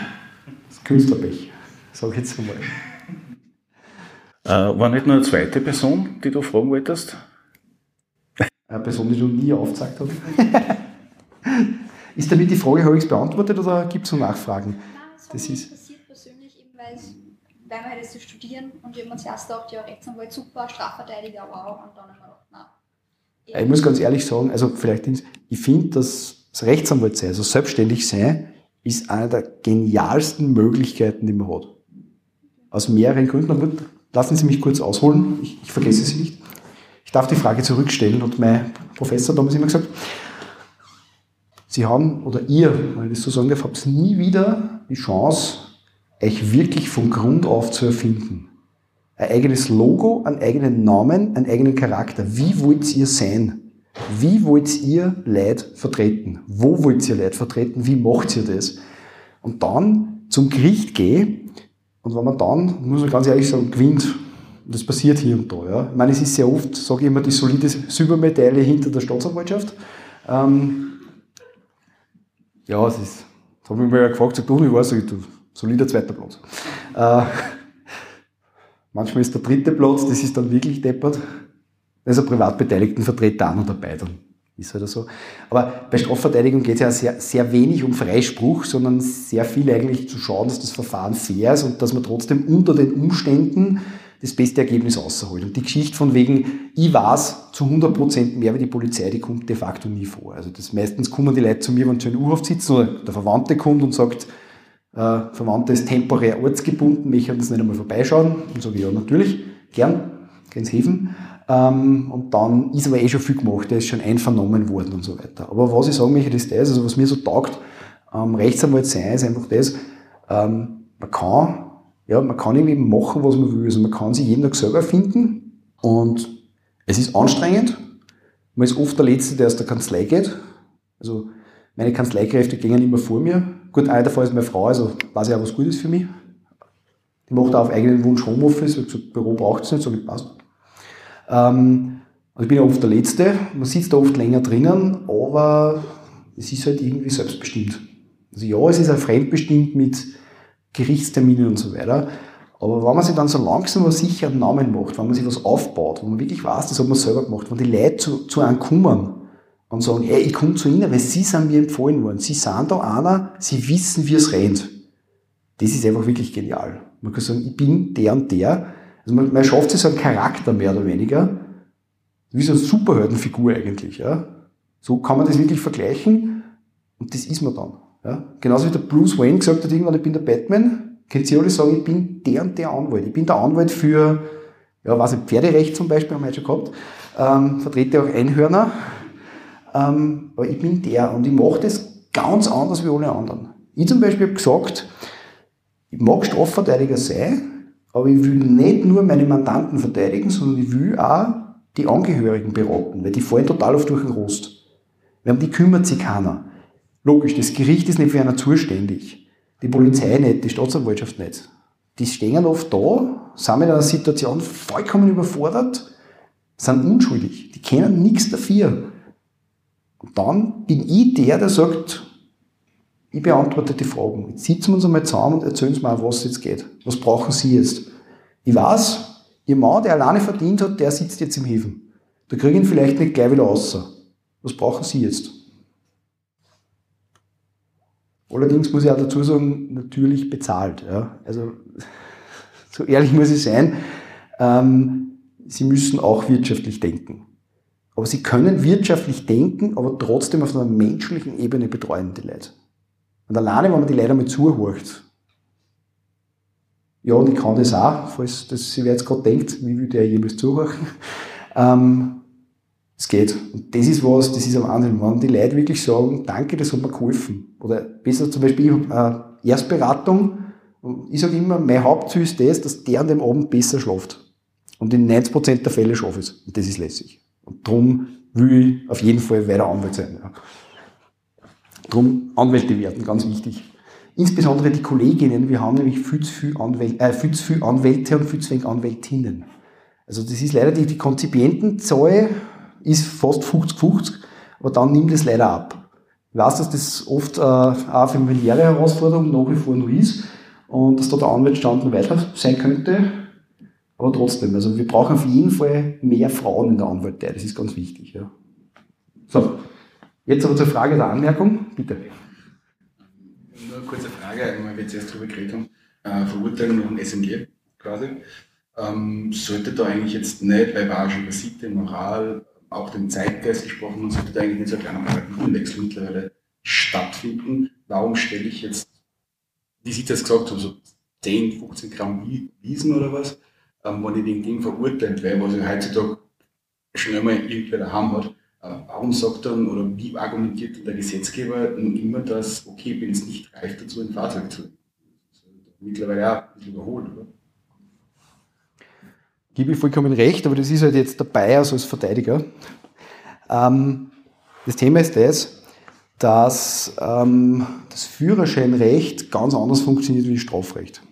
Das ist Künstlerpech, sage ich jetzt einmal. Äh, war nicht nur eine zweite Person, die du fragen wolltest? Eine Person, die du nie aufgezeigt hast. ist damit die Frage, habe ich es beantwortet oder gibt es noch Nachfragen? Nein, das Das ist- interessiert persönlich, eben weil, es- weil wir halt jetzt studieren und ich habe mir zuerst gedacht, ja, Rechtsanwalt super, Strafverteidiger, wow, und dann haben wir gedacht, nein. Ich muss ganz ehrlich sagen, also vielleicht, ich finde, dass das Rechtsanwalt sein, also selbstständig sein, ist eine der genialsten Möglichkeiten, die man hat. Aus mehreren Gründen. Aber lassen Sie mich kurz ausholen, ich, ich vergesse Sie nicht. Ich darf die Frage zurückstellen, hat mein Professor damals immer gesagt, Sie haben, oder ihr, wenn ich das so sagen darf, habt nie wieder die Chance, euch wirklich von Grund auf zu erfinden. Ein eigenes Logo, einen eigenen Namen, einen eigenen Charakter. Wie wollt ihr sein? Wie wollt ihr Leid vertreten? Wo wollt ihr Leid vertreten? Wie macht ihr das? Und dann zum Gericht gehen und wenn man dann, muss man ganz ehrlich sagen, gewinnt, das passiert hier und da, ja. Ich meine, es ist sehr oft, sage ich immer, die solide Silbermedaille hinter der Staatsanwaltschaft. Ähm, ja, es ist, das habe ich mir ja gefragt, sagt, du, wie war es? Ich, du, solider zweiter Platz. Äh, manchmal ist der dritte Platz, das ist dann wirklich deppert. Da ist ein Privatbeteiligtenvertreter auch noch dabei, dann ist halt so. Aber bei Strafverteidigung geht es ja sehr, sehr wenig um Freispruch, sondern sehr viel eigentlich zu schauen, dass das Verfahren fair ist und dass man trotzdem unter den Umständen das beste Ergebnis rausholt. Und die Geschichte von wegen, ich weiß zu 100% mehr wie die Polizei, die kommt de facto nie vor. Also das meistens kommen die Leute zu mir, wenn sie in U-Haft sitzen oder der Verwandte kommt und sagt, äh, Verwandter ist temporär ortsgebunden, möchte das nicht einmal vorbeischauen. Und sage ich, ja, natürlich, gern, gehen Sie helfen. Ähm, und dann ist aber eh schon viel gemacht, der ist schon einvernommen worden und so weiter. Aber was ich sagen möchte, ist das, also was mir so taugt, ähm, Rechtsanwalt sein, ist einfach das, ähm, man kann, ja, man kann irgendwie machen, was man will. Also man kann sich jeden Tag selber finden und es ist anstrengend. Man ist oft der Letzte, der aus der Kanzlei geht. Also meine Kanzleikräfte gehen immer vor mir. Gut, einer davon ist meine Frau, also weiß ich auch, was gut ist für mich. Die macht auch auf eigenen Wunsch Homeoffice, weil gesagt, Büro braucht es nicht, so passt. Ähm, also ich bin ja oft der Letzte, man sitzt da oft länger drinnen, aber es ist halt irgendwie selbstbestimmt. Also ja, es ist auch fremdbestimmt mit Gerichtsterminen und so weiter. Aber wenn man sich dann so langsam aber sicher einen Namen macht, wenn man sich was aufbaut, wo man wirklich weiß, das hat man selber gemacht, wenn die Leute zu, zu einem kommen und sagen, hey, ich komme zu Ihnen, weil Sie sind mir empfohlen worden. Sie sind da einer, Sie wissen, wie es rennt. Das ist einfach wirklich genial. Man kann sagen, ich bin der und der. Also man, man schafft sich so einen Charakter mehr oder weniger. Wie so eine Superheldenfigur eigentlich. Ja? So kann man das wirklich vergleichen und das ist man dann. Ja? Genauso wie der Bruce Wayne gesagt hat, irgendwann, ich bin der Batman, könnt ihr alle sagen, ich bin der und der Anwalt. Ich bin der Anwalt für, ja, weiß nicht, Pferderecht zum Beispiel, haben wir heute schon gehabt, ähm, vertrete auch Einhörner, ähm, aber ich bin der und ich mache das ganz anders wie alle anderen. Ich zum Beispiel habe gesagt, ich mag Strafverteidiger sein, aber ich will nicht nur meine Mandanten verteidigen, sondern ich will auch die Angehörigen beraten, weil die fallen total oft durch den Rost. Wir haben die kümmert sich keiner. Logisch, das Gericht ist nicht für einer zuständig. Die Polizei nicht, die Staatsanwaltschaft nicht. Die stehen oft da, sind in einer Situation vollkommen überfordert, sind unschuldig. Die kennen nichts dafür. Und dann bin ich der, der sagt, ich beantworte die Fragen. Jetzt sitzen wir uns einmal zusammen und erzählen Sie mir, was es jetzt geht. Was brauchen Sie jetzt? Ich weiß, Ihr Mann, der alleine verdient hat, der sitzt jetzt im Häfen. Da kriege ich ihn vielleicht nicht gleich wieder raus. Was brauchen Sie jetzt? Allerdings muss ich auch dazu sagen, natürlich bezahlt. Ja. Also so ehrlich muss ich sein, ähm, sie müssen auch wirtschaftlich denken. Aber sie können wirtschaftlich denken, aber trotzdem auf einer menschlichen Ebene betreuen die Leute. Und alleine, wenn man die Leute mal zuhört, ja, und ich kann das auch, falls das sie jetzt gerade denkt, wie will der jemals zuhören, ähm, es geht. Und das ist was, das ist am Wahnsinn. Wenn die Leute wirklich sagen, danke, das hat mir geholfen. Oder besser zum Beispiel äh, Erstberatung. Und ich sage immer, mein Hauptziel ist das, dass der an dem Abend besser schläft. Und in 90% der Fälle schaffe ich es. Und das ist lässig. Und darum will ich auf jeden Fall weiter Anwalt sein. Ja. Darum Anwälte werden, ganz wichtig. Insbesondere die Kolleginnen, wir haben nämlich viel zu viele Anwälte, äh, viel zu viele Anwälte und viel zu wenig Anwältinnen. Also das ist leider die, die Konzipientenzahl ist fast 50-50, aber dann nimmt es leider ab. Ich weiß, dass das oft äh, eine familiäre Herausforderung nach wie vor noch ist und dass da der Anwaltsstand noch weiter sein könnte. Aber trotzdem, also wir brauchen auf jeden Fall mehr Frauen in der Anwaltei, das ist ganz wichtig. Ja. So, jetzt aber zur Frage der Anmerkung, bitte. Nur eine kurze Frage, weil wir jetzt erst darüber geredet haben, äh, Verurteilung nach dem SMG quasi. Ähm, sollte da eigentlich jetzt nicht, auch schon über Sitte, Moral, auch den Zeitgeist gesprochen und sollte eigentlich nicht so ein kleiner Paradigmenwechsel mittlerweile stattfinden. Warum stelle ich jetzt, wie Sie das gesagt haben, so 10, 15 Gramm Wiesen oder was, ähm, wenn ich wegen dem verurteilt werde, was ich heutzutage schnell mal irgendwer daheim hat, äh, warum sagt dann oder wie argumentiert der Gesetzgeber nun immer, dass, okay, bin es nicht reif dazu, ein Fahrzeug zu Mittlerweile auch ein bisschen überholt, oder? Gebe ich vollkommen recht, aber das ist halt jetzt dabei, also als Verteidiger. Ähm, das Thema ist das, dass ähm, das Führerscheinrecht ganz anders funktioniert wie das Strafrecht.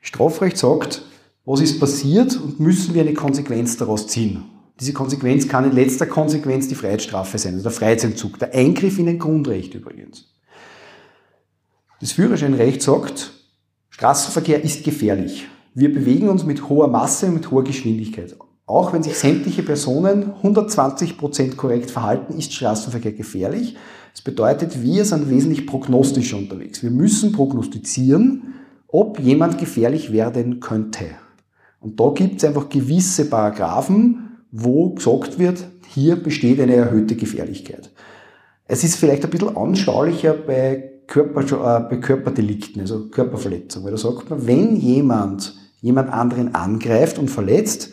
Strafrecht sagt, was ist passiert und müssen wir eine Konsequenz daraus ziehen. Diese Konsequenz kann in letzter Konsequenz die Freiheitsstrafe sein, also der Freiheitsentzug, der Eingriff in ein Grundrecht übrigens. Das Führerscheinrecht sagt, Straßenverkehr ist gefährlich. Wir bewegen uns mit hoher Masse und mit hoher Geschwindigkeit. Auch wenn sich sämtliche Personen 120% korrekt verhalten, ist Straßenverkehr gefährlich. Das bedeutet, wir sind wesentlich prognostischer unterwegs. Wir müssen prognostizieren, ob jemand gefährlich werden könnte. Und da gibt es einfach gewisse Paragraphen, wo gesagt wird, hier besteht eine erhöhte Gefährlichkeit. Es ist vielleicht ein bisschen anschaulicher bei, Körper, äh, bei Körperdelikten, also Körperverletzungen, weil da sagt man, wenn jemand jemand anderen angreift und verletzt,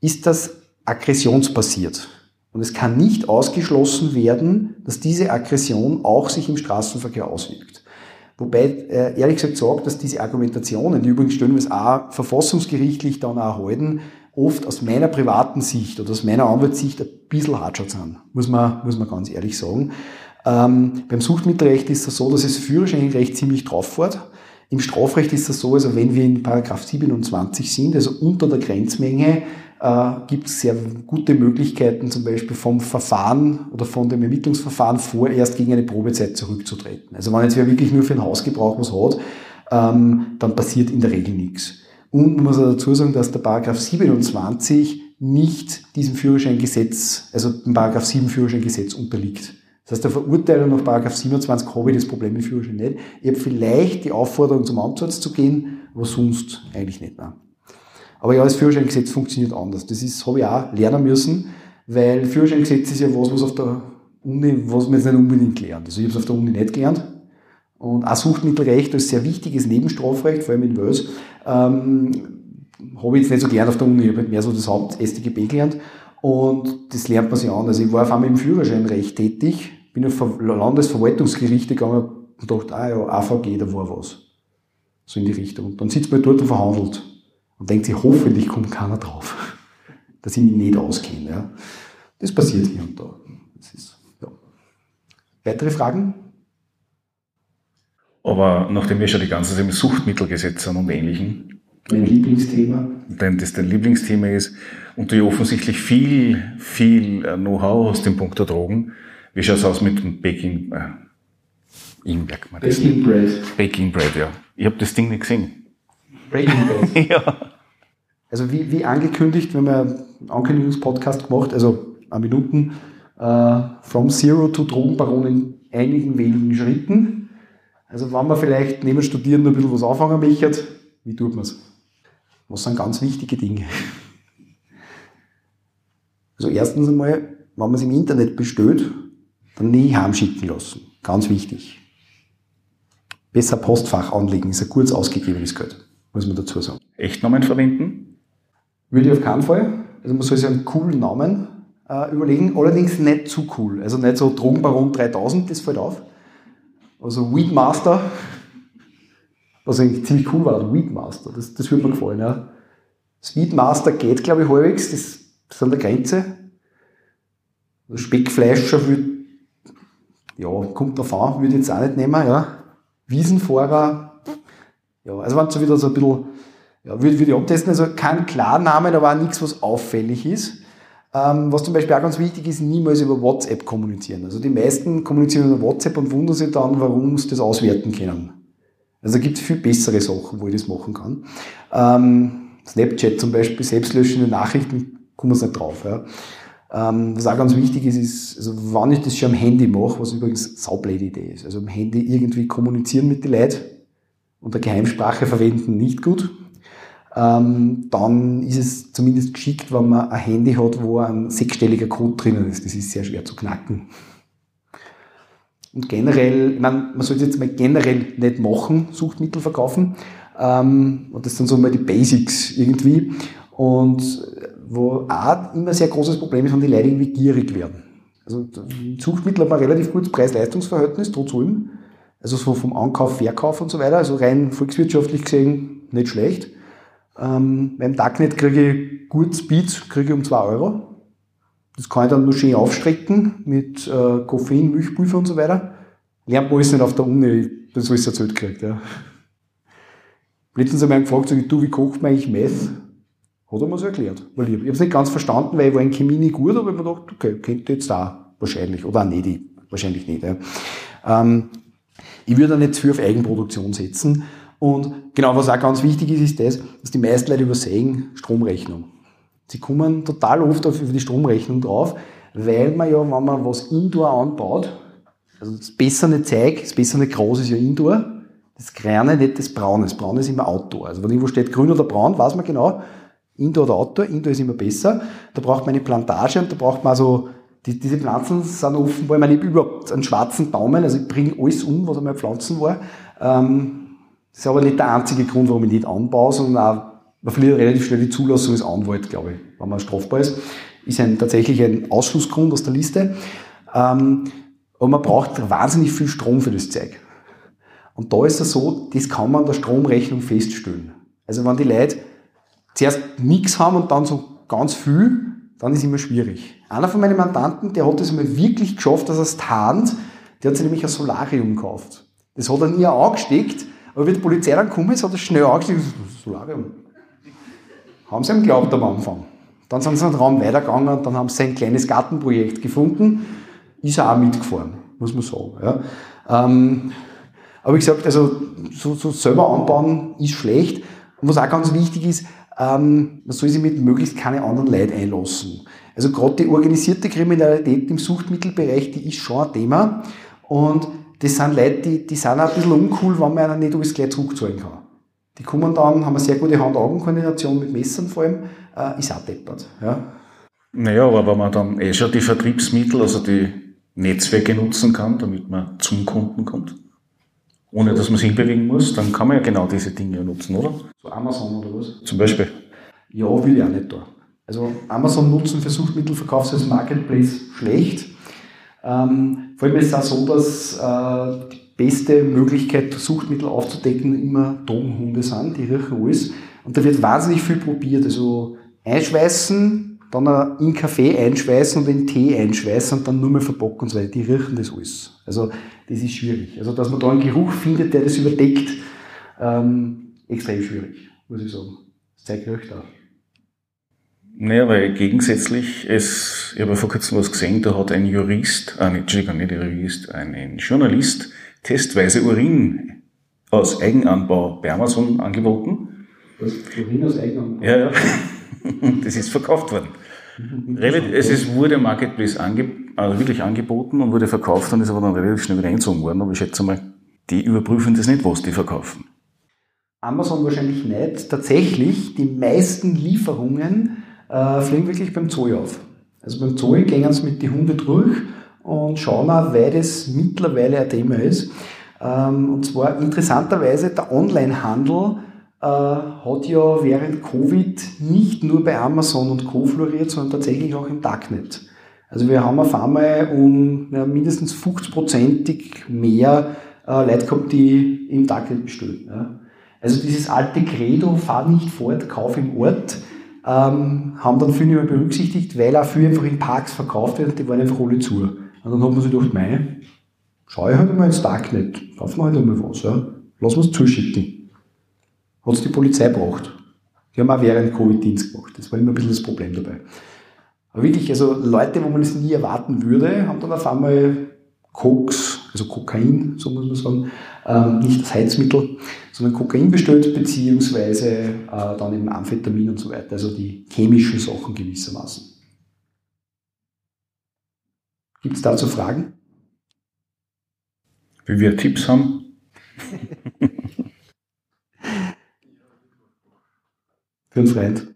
ist das aggressionsbasiert. Und es kann nicht ausgeschlossen werden, dass diese Aggression auch sich im Straßenverkehr auswirkt. Wobei äh, ehrlich gesagt sagt, dass diese Argumentationen, die übrigens stellenweise auch verfassungsgerichtlich dann auch erhalten, oft aus meiner privaten Sicht oder aus meiner Anwaltssicht ein bisschen hartschat sind, muss man, muss man ganz ehrlich sagen. Ähm, beim Suchtmittelrecht ist es so, dass es Führerscheinrecht ziemlich drauf fährt. Im Strafrecht ist das so, also wenn wir in Paragraph 27 sind, also unter der Grenzmenge, äh, gibt es sehr gute Möglichkeiten, zum Beispiel vom Verfahren oder von dem Ermittlungsverfahren vorerst gegen eine Probezeit zurückzutreten. Also wenn jetzt wer wirklich nur für den Hausgebrauch was hat, ähm, dann passiert in der Regel nichts. Und man muss auch dazu sagen, dass der Paragraph 27 nicht diesem Führerscheingesetz, also dem Paragraph 7 Führerscheingesetz unterliegt. Das heißt, der Verurteilung nach 27 habe ich das Problem mit Führerschein nicht. Ich habe vielleicht die Aufforderung, zum Amtsarzt zu gehen, aber sonst eigentlich nicht. Nein. Aber ja, das Führerscheingesetz funktioniert anders. Das ist, habe ich auch lernen müssen, weil Führerscheingesetz ist ja was, was auf der Uni, was man jetzt nicht unbedingt lernt. Also ich habe es auf der Uni nicht gelernt. Und auch Suchtmittelrecht als sehr wichtiges Nebenstrafrecht, vor allem in Wels, ähm, habe ich jetzt nicht so gelernt auf der Uni. Ich habe halt mehr so das Haupt-StGB gelernt. Und das lernt man sich an. Also ich war auf einmal im Führerscheinrecht tätig, bin auf Landesverwaltungsgerichte gegangen und dachte, ah ja, AVG, da war was. So in die Richtung. Und dann sitzt man dort und verhandelt und denkt sich, hoffentlich kommt keiner drauf, dass ich mich nicht auskenne. Ja. Das passiert hier und da. Ist, ja. Weitere Fragen? Aber nachdem wir schon die ganze Zeit im Suchtmittelgesetz und Ähnlichem, mein Lieblingsthema. Denn das dein Lieblingsthema ist und du offensichtlich viel, viel äh, Know-how hast im Punkt der Drogen. Wie schaut es aus mit dem Baking, äh, Baking Bread. Baking Bread, ja. Ich habe das Ding nicht gesehen. Breaking Bread. ja. Also wie, wie angekündigt, wenn einen Ankündigungspodcast gemacht, also eine Minuten, äh, from Zero to Drogenbaron in einigen wenigen Schritten. Also wenn man vielleicht neben Studieren ein bisschen was anfangen möchte, wie tut man es? Was sind ganz wichtige Dinge? Also erstens einmal, wenn man es im Internet bestellt, dann nie heimschicken lassen. Ganz wichtig. Besser Postfach anlegen, ist ein kurz ausgegebenes Geld, muss man dazu sagen. Echtnamen verwenden? Würde ich auf keinen Fall. Also man soll sich einen coolen Namen äh, überlegen, allerdings nicht zu cool. Also nicht so Drogenbaron 3000, das fällt auf. Also Weedmaster, was eigentlich ziemlich cool war, Weedmaster, das, das würde mir gefallen. Ja. Das Weedmaster geht, glaube ich, halbwegs, das, das ist an der Grenze. Speckfleischer würde, ja, kommt drauf an, würde ich jetzt auch nicht nehmen, ja. Wiesenfahrer, ja, also wenn es so wieder so ein bisschen, ja, würde, würde ich abtesten, also kein Klarnamen, aber auch nichts, was auffällig ist. Ähm, was zum Beispiel auch ganz wichtig ist, niemals über WhatsApp kommunizieren. Also die meisten kommunizieren über WhatsApp und wundern sich dann, warum sie das auswerten können. Also da gibt es viel bessere Sachen, wo ich das machen kann. Ähm, Snapchat zum Beispiel, selbstlöschende Nachrichten, kommen wir nicht drauf. Ja. Ähm, was auch ganz wichtig ist, ist, also wann ich das schon am Handy mache, was übrigens saublöde Idee ist. Also am Handy irgendwie kommunizieren mit den Leuten und der Geheimsprache verwenden nicht gut. Ähm, dann ist es zumindest geschickt, wenn man ein Handy hat, wo ein sechsstelliger Code drinnen ist. Das ist sehr schwer zu knacken. Und generell, ich meine, man sollte jetzt mal generell nicht machen, Suchtmittel verkaufen. Ähm, und das sind so mal die Basics irgendwie. Und wo auch immer sehr großes Problem ist, wenn die Leute irgendwie gierig werden. Also Suchtmittel hat man relativ gutes Preis-Leistungs-Verhältnis, trotz allem. Also so vom Ankauf, Verkauf und so weiter. Also rein volkswirtschaftlich gesehen nicht schlecht. Ähm, beim Darknet kriege ich gut Speed, kriege ich um 2 Euro. Das kann ich dann nur schön aufstrecken mit äh, Koffein, Milchpulver und so weiter. Lernt man alles nicht auf der Uni, das alles erzählt kriegt. Ja. Letztens haben wir gefragt, sag ich, du, wie kocht man eigentlich Meth? Hat er mir so erklärt. Weil ich, ich habe es nicht ganz verstanden, weil ich war in Chemie nicht gut, aber ich habe mir gedacht, okay, könnte jetzt da wahrscheinlich. Oder auch nicht, ich, wahrscheinlich nicht. Ja. Ähm, ich würde da nicht zu viel auf Eigenproduktion setzen. Und genau, was auch ganz wichtig ist, ist das, dass die meisten Leute übersehen Stromrechnung. Sie kommen total oft auf die Stromrechnung drauf, weil man ja, wenn man was Indoor anbaut, also das bessere Zeug, das bessere Gras ist ja Indoor, das Grüne, nicht das Braune. Das Braune ist immer Outdoor. Also wenn irgendwo steht grün oder braun, weiß man genau, Indoor oder Outdoor. Indoor ist immer besser. Da braucht man eine Plantage und da braucht man also, die, diese Pflanzen sind offenbar, ich meine, ich habe überhaupt einen schwarzen Daumen, also ich bringe alles um, was einmal Pflanzen war. Ähm, das ist aber nicht der einzige Grund, warum ich nicht anbaue, sondern auch, man verliert relativ schnell die Zulassung als Anwalt, glaube ich, wenn man strafbar ist. Ist ein, tatsächlich ein Ausschlussgrund aus der Liste. Ähm, aber man braucht wahnsinnig viel Strom für das Zeug. Und da ist es so, das kann man an der Stromrechnung feststellen. Also wenn die Leute zuerst nichts haben und dann so ganz viel, dann ist immer schwierig. Einer von meinen Mandanten, der hat es einmal wirklich geschafft, dass er es tarnt, der hat sich nämlich ein Solarium gekauft. Das hat er nie angesteckt, aber wie die Polizei dann gekommen ist, hat er schnell angesteckt, Solarium. Haben sie ihm geglaubt am Anfang. Dann sind sie einen Raum weitergegangen, dann haben sie ein kleines Gartenprojekt gefunden, ist er auch mitgefahren, muss man sagen. Ja. Ähm, aber wie gesagt, also so, so selber anbauen ist schlecht. Und was auch ganz wichtig ist, ähm, man soll sich mit möglichst keine anderen Leute einlassen. Also gerade die organisierte Kriminalität im Suchtmittelbereich, die ist schon ein Thema. Und das sind Leute, die, die sind auch ein bisschen uncool, wenn man ihnen nicht alles gleich zurückzahlen kann. Die kommen dann, haben eine sehr gute Hand-Augen-Koordination mit Messern vor allem, äh, ist auch deppert. Ja. Naja, aber wenn man dann eh schon die Vertriebsmittel, also die Netzwerke nutzen kann, damit man zum Kunden kommt, ohne dass man sich bewegen muss, dann kann man ja genau diese Dinge nutzen, oder? So Amazon oder was? Zum Beispiel. Ja, will ich auch nicht da. Also Amazon nutzen für Suchtmittelverkauf als Marketplace schlecht. Ähm, vor allem ist es auch so, dass äh, die beste Möglichkeit, Suchtmittel aufzudecken, immer Drogenhunde sind, die riechen alles. Und da wird wahnsinnig viel probiert. Also einschweißen, dann in Kaffee einschweißen und in Tee einschweißen und dann nur mehr verpacken und so weiter. Die riechen das alles. Also das ist schwierig. Also dass man da einen Geruch findet, der das überdeckt, ähm, extrem schwierig, muss ich sagen. Das zeigt riecht auch. Naja, weil gegensätzlich, es, ich habe vor kurzem was gesehen, da hat ein Jurist, äh, Entschuldigung, nicht ein Jurist, ein, ein Journalist testweise Urin aus Eigenanbau bei Amazon angeboten. Was? Urin aus Eigenanbau? Ja, ja. Das ist verkauft worden. Es ist, wurde im Marketplace ange, also wirklich angeboten und wurde verkauft und ist aber dann relativ schnell wieder einzogen worden. Aber ich schätze mal, die überprüfen das nicht, was die verkaufen. Amazon wahrscheinlich nicht. Tatsächlich, die meisten Lieferungen äh, fliegen wirklich beim Zoll auf. Also beim Zoll gehen sie mit den Hunden durch und schauen auch, weil das mittlerweile ein Thema ist. Ähm, und zwar interessanterweise, der Onlinehandel äh, hat ja während Covid nicht nur bei Amazon und Co. floriert, sondern tatsächlich auch im Darknet. Also wir haben auf einmal um ja, mindestens 50-prozentig mehr äh, Leute gehabt, die im Darknet bestellen. Ja. Also dieses alte Credo, fahr nicht fort, kauf im Ort, ähm, haben dann viele nicht mehr berücksichtigt, weil auch viel einfach in Parks verkauft wird, die waren einfach alle zu. Und dann hat man sich gedacht, mei, schau ich halt einmal ins Darknet, kauf mir halt einmal was, ja. lass uns zuschicken. Hat es die Polizei gebracht. Die haben auch während Covid Dienst gemacht. Das war immer ein bisschen das Problem dabei. Aber wirklich, also Leute, wo man es nie erwarten würde, haben dann auf einmal Koks, also Kokain, so muss man sagen, ähm, nicht das Heizmittel, sondern Kokain bestellt, beziehungsweise äh, dann eben Amphetamin und so weiter, also die chemischen Sachen gewissermaßen. Gibt es dazu Fragen? Wie wir Tipps haben? für einen Freund.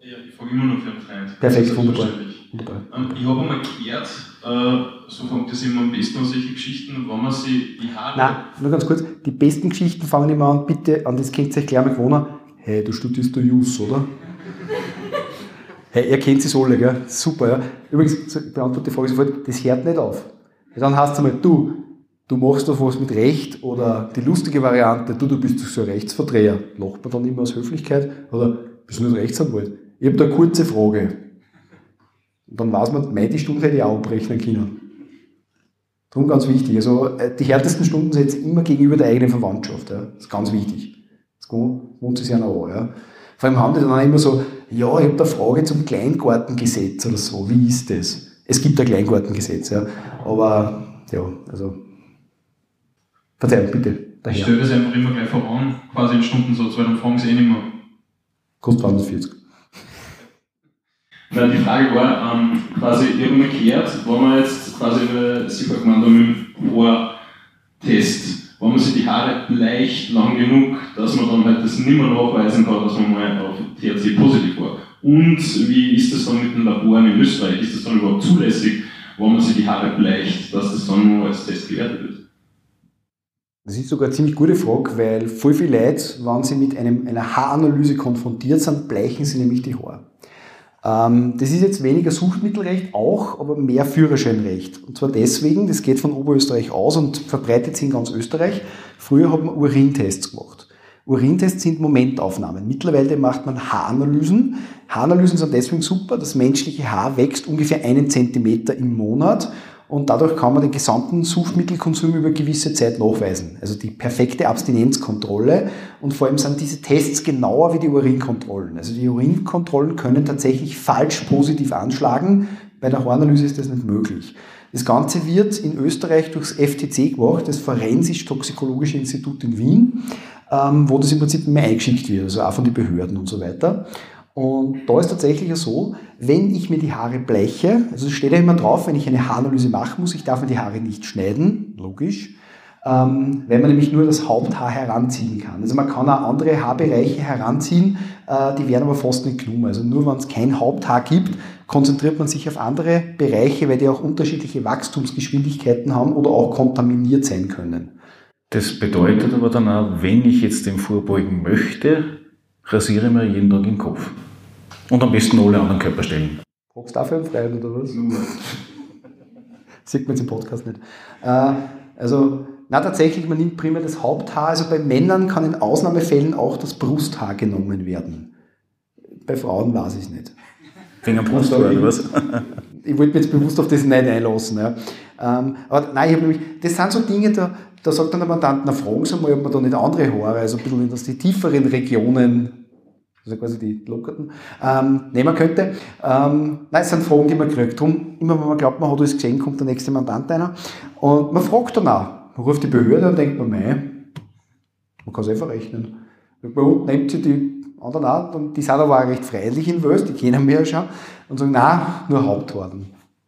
Ja, ich frage immer noch für einen Freund. Perfekt, wunderbar. wunderbar. Ähm, ich habe einmal gehört, äh, so fängt das immer am besten an, solche Geschichten, wenn man sich die Haare. Nein, nur ganz kurz, die besten Geschichten fangen immer an, bitte, an das könnt ihr euch gleich mal gewohnen. Hey, du studierst der Jus, oder? Hey, ihr kennt es alle, gell? Super, ja. Übrigens, ich beantworte die Frage sofort, das hört nicht auf. Dann heißt es einmal, du, du machst doch was mit Recht oder die lustige Variante, du, du bist so ein Rechtsverdreher. Lacht man dann immer aus Höflichkeit oder bist du nicht Rechtsanwalt? Ich habe da eine kurze Frage. Und dann weiß man, meine die Stunde hätte ich auch abrechnen können. Darum ganz wichtig. Also äh, die härtesten Stunden sind jetzt immer gegenüber der eigenen Verwandtschaft. Ja. Das ist ganz wichtig. Das wohnt sich ja noch an. Ja. Vor allem haben die dann auch immer so, ja, ich habe da eine Frage zum Kleingartengesetz oder so. Wie ist das? Es gibt ein Kleingartengesetz, ja. Aber ja, also Verzeihung, bitte. Daher. Ich stelle das einfach immer gleich voran, quasi in Stundensatz, weil dann fragen sie eh nicht mehr. Kostet 240. Nein, die Frage war, ähm, quasi, ich habe mal gehört, wenn man jetzt quasi, Sie hat gemeint, mit dem Haartest, wenn man sich die Haare leicht lang genug, dass man dann halt das nicht mehr nachweisen kann, dass man mal auf THC positiv war. Und wie ist das dann mit den Laboren in Österreich? Ist das dann überhaupt zulässig, wenn man sich die Haare bleicht, dass das dann nur als Test gewertet wird? Das ist sogar eine ziemlich gute Frage, weil voll viele Leute, wenn sie mit einem, einer Haaranalyse konfrontiert sind, bleichen sie nämlich die Haare. Ähm, das ist jetzt weniger Suchtmittelrecht, auch, aber mehr Führerscheinrecht. Und zwar deswegen, das geht von Oberösterreich aus und verbreitet sich in ganz Österreich. Früher hat man Urintests gemacht. Urintests sind Momentaufnahmen. Mittlerweile macht man Haaranalysen. Haaranalysen sind deswegen super. Das menschliche Haar wächst ungefähr einen Zentimeter im Monat und dadurch kann man den gesamten Suchtmittelkonsum über gewisse Zeit nachweisen. Also die perfekte Abstinenzkontrolle und vor allem sind diese Tests genauer wie die Urinkontrollen. Also die Urinkontrollen können tatsächlich falsch positiv anschlagen. Bei der Haaranalyse ist das nicht möglich. Das Ganze wird in Österreich durchs FTC gemacht, das Forensisch-Toxikologische Institut in Wien, ähm, wo das im Prinzip mehr eingeschickt wird, also auch von den Behörden und so weiter. Und da ist tatsächlich so, wenn ich mir die Haare bleiche, also es steht ja immer drauf, wenn ich eine Haaranalyse machen muss, ich darf mir die Haare nicht schneiden, logisch, ähm, weil man nämlich nur das Haupthaar heranziehen kann. Also man kann auch andere Haarbereiche heranziehen, äh, die werden aber fast nicht genommen. Also nur wenn es kein Haupthaar gibt, konzentriert man sich auf andere Bereiche, weil die auch unterschiedliche Wachstumsgeschwindigkeiten haben oder auch kontaminiert sein können. Das bedeutet aber dann auch, wenn ich jetzt dem vorbeugen möchte, rasiere mir jeden Tag den Kopf. Und am besten alle anderen Körperstellen. Brauchst du dafür einen Freien oder was? Sieht man jetzt im Podcast nicht. Äh, also, na tatsächlich, man nimmt primär das Haupthaar. Also bei Männern kann in Ausnahmefällen auch das Brusthaar genommen werden. Bei Frauen weiß ich es nicht. Wegen am Brusthaar, oder was? ich wollte mich jetzt bewusst auf das nicht einlassen. Ja. Ähm, aber nein, ich habe nämlich, das sind so Dinge, da, da sagt dann der Mandant, na fragen Sie mal, ob man da nicht andere Haare, also ein bisschen in die tieferen Regionen also quasi die lockerten, ähm, nehmen könnte. Ähm, nein, es sind Fragen, die man kriegt. Drum, immer wenn man glaubt, man hat alles gesehen, kommt der nächste Mandant einer. Und man fragt dann auch. Man ruft die Behörde und denkt man, mei, man kann es einfach rechnen. Uns nimmt sie die anderen auch, und die sind aber auch recht freilich in Wels, die kennen wir ja schon, und sagen, nein, nur Haupthaaren.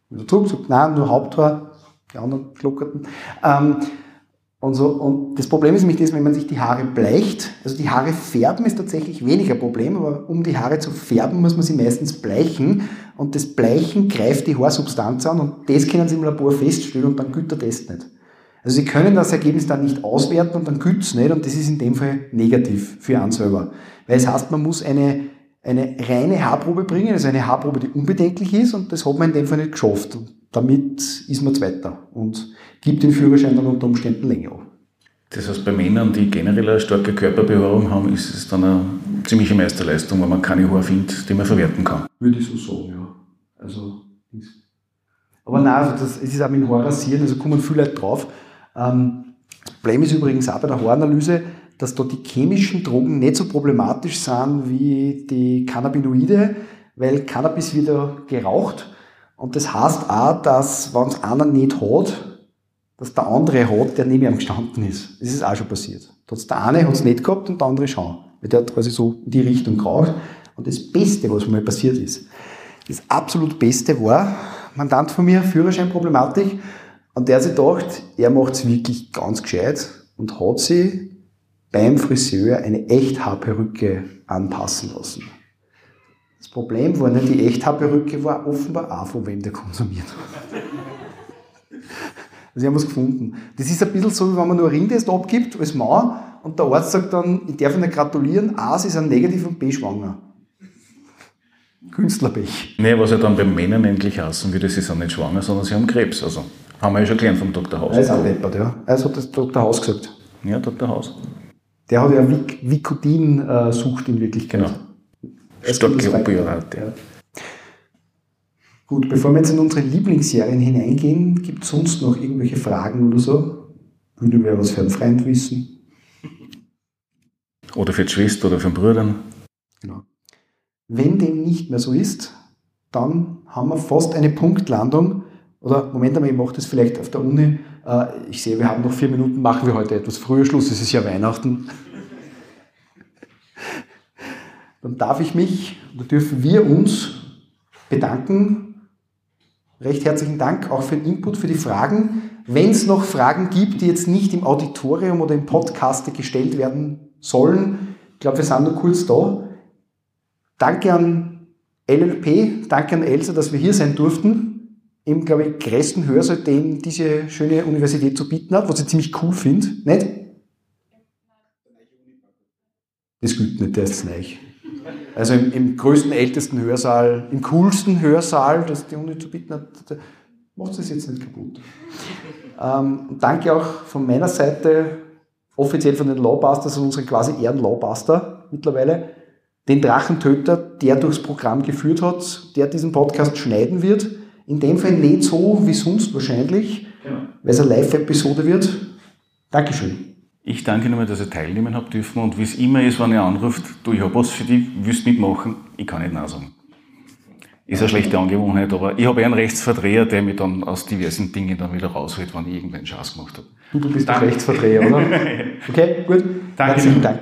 Wieder zurück, sagt, nein, nur Haupthaar, die anderen Glockerten. Ähm, Und, so, und das Problem ist nämlich das, wenn man sich die Haare bleicht, also die Haare färben ist tatsächlich weniger Problem, aber um die Haare zu färben, muss man sie meistens bleichen und das Bleichen greift die Haarsubstanz an und das können sie im Labor feststellen und dann gilt der Test nicht. Also sie können das Ergebnis dann nicht auswerten und dann gilt es nicht und das ist in dem Fall negativ für einen selber. Weil es heißt, man muss eine, eine reine Haarprobe bringen, also eine Haarprobe, die unbedenklich ist und das hat man in dem Fall nicht geschafft. Und damit ist man Zweiter und gibt den Führerschein dann unter Umständen länger auf. Das heißt, bei Männern, die generell eine starke Körperbehaarung haben, ist es dann eine ziemliche Meisterleistung, wenn man keine Haare findet, die man verwerten kann. Würde ich so sagen, ja. Also, aber nein, also das, es ist auch mit dem Haarrasieren, also kommen viele Leute drauf. Ähm, das Problem ist übrigens auch bei der Haaranalyse, dass da die chemischen Drogen nicht so problematisch sind wie die Cannabinoide, weil Cannabis wird ja geraucht und das heißt auch, dass wenn es einer nicht hat, dass der andere hat, der neben ihm gestanden ist. Das ist auch schon passiert. Da hat's der eine hat es nicht gehabt und der andere schon. Weil der hat quasi so in die Richtung geraucht. Und das Beste, was mir passiert ist, das absolut Beste war, Mandant von mir, Führerscheinproblematik, und der sich gedacht, er macht es wirklich ganz gescheit und hat sie beim Friseur eine Echthaarperücke anpassen lassen. Das Problem war nicht die Echthaarperücke, war offenbar auch von wem der konsumiert hat. Also haben wir es gefunden. Das ist ein bisschen so, wie wenn man nur ein Ringtest abgibt als Mann und der Arzt sagt dann, ich darf Ihnen gratulieren, A, Sie sind negativ und B, schwanger. Künstlerpech. Nee, was ja dann bei Männern endlich heißen würde, sie sind nicht schwanger, sondern sie haben Krebs. Also haben wir ja schon gelernt vom Dr. Haus. Er ist auch deppert, ja. Also hat das Dr. Haus gesagt. Ja, Dr. Haus. Der hat ja Vicodin-Sucht in Wirklichkeit. Genau. Starke Opioide. Ja. Gut, bevor wir jetzt in unsere Lieblingsserien hineingehen, gibt es sonst noch irgendwelche Fragen oder so? Würde wer was für einen Freund wissen? Oder für die Schwester oder für den Bruder. Genau. Wenn dem nicht mehr so ist, dann haben wir fast eine Punktlandung. Oder Moment einmal, ich mache das vielleicht auf der Uni. Äh, ich sehe, wir haben noch vier Minuten, machen wir heute etwas früher Schluss, es ist ja Weihnachten. Dann darf ich mich, oder dürfen wir uns bedanken recht herzlichen Dank auch für den Input, für die Fragen. Wenn es noch Fragen gibt, die jetzt nicht im Auditorium oder im Podcast gestellt werden sollen, ich glaube, wir sind nur kurz da. Danke an LLP, danke an Elsa, dass wir hier sein durften. Im, glaube ich, größten Hörsaal, den diese schöne Universität zu bieten hat, was ich ziemlich cool finde. Nicht? Das gilt nicht, der ist neu. Also im, im, größten, ältesten Hörsaal, im coolsten Hörsaal, das die Uni zu bieten hat, macht es jetzt nicht kaputt. Ähm, danke auch von meiner Seite, offiziell von den Lawbusters und unseren quasi Ehren-Lawbuster mittlerweile, den Drachentöter, der durchs Programm geführt hat, der diesen Podcast schneiden wird. In dem Fall nicht so wie sonst wahrscheinlich, genau. weil es eine Live-Episode wird. Dankeschön. Ich danke nochmal, dass ihr teilnehmen habt dürfen und wie es immer ist, wenn ihr anruft, du, ich habe was für dich, willst mitmachen? Ich kann nicht Nein sagen. Ist eine schlechte Angewohnheit, aber ich habe einen Rechtsverdreher, der mich dann aus diversen Dingen dann wieder rausholt, wenn ich irgendeinen Schatz gemacht habe. Du, du bist der Rechtsverdreher, oder? Okay, gut. Danke. Herzlichen Dank.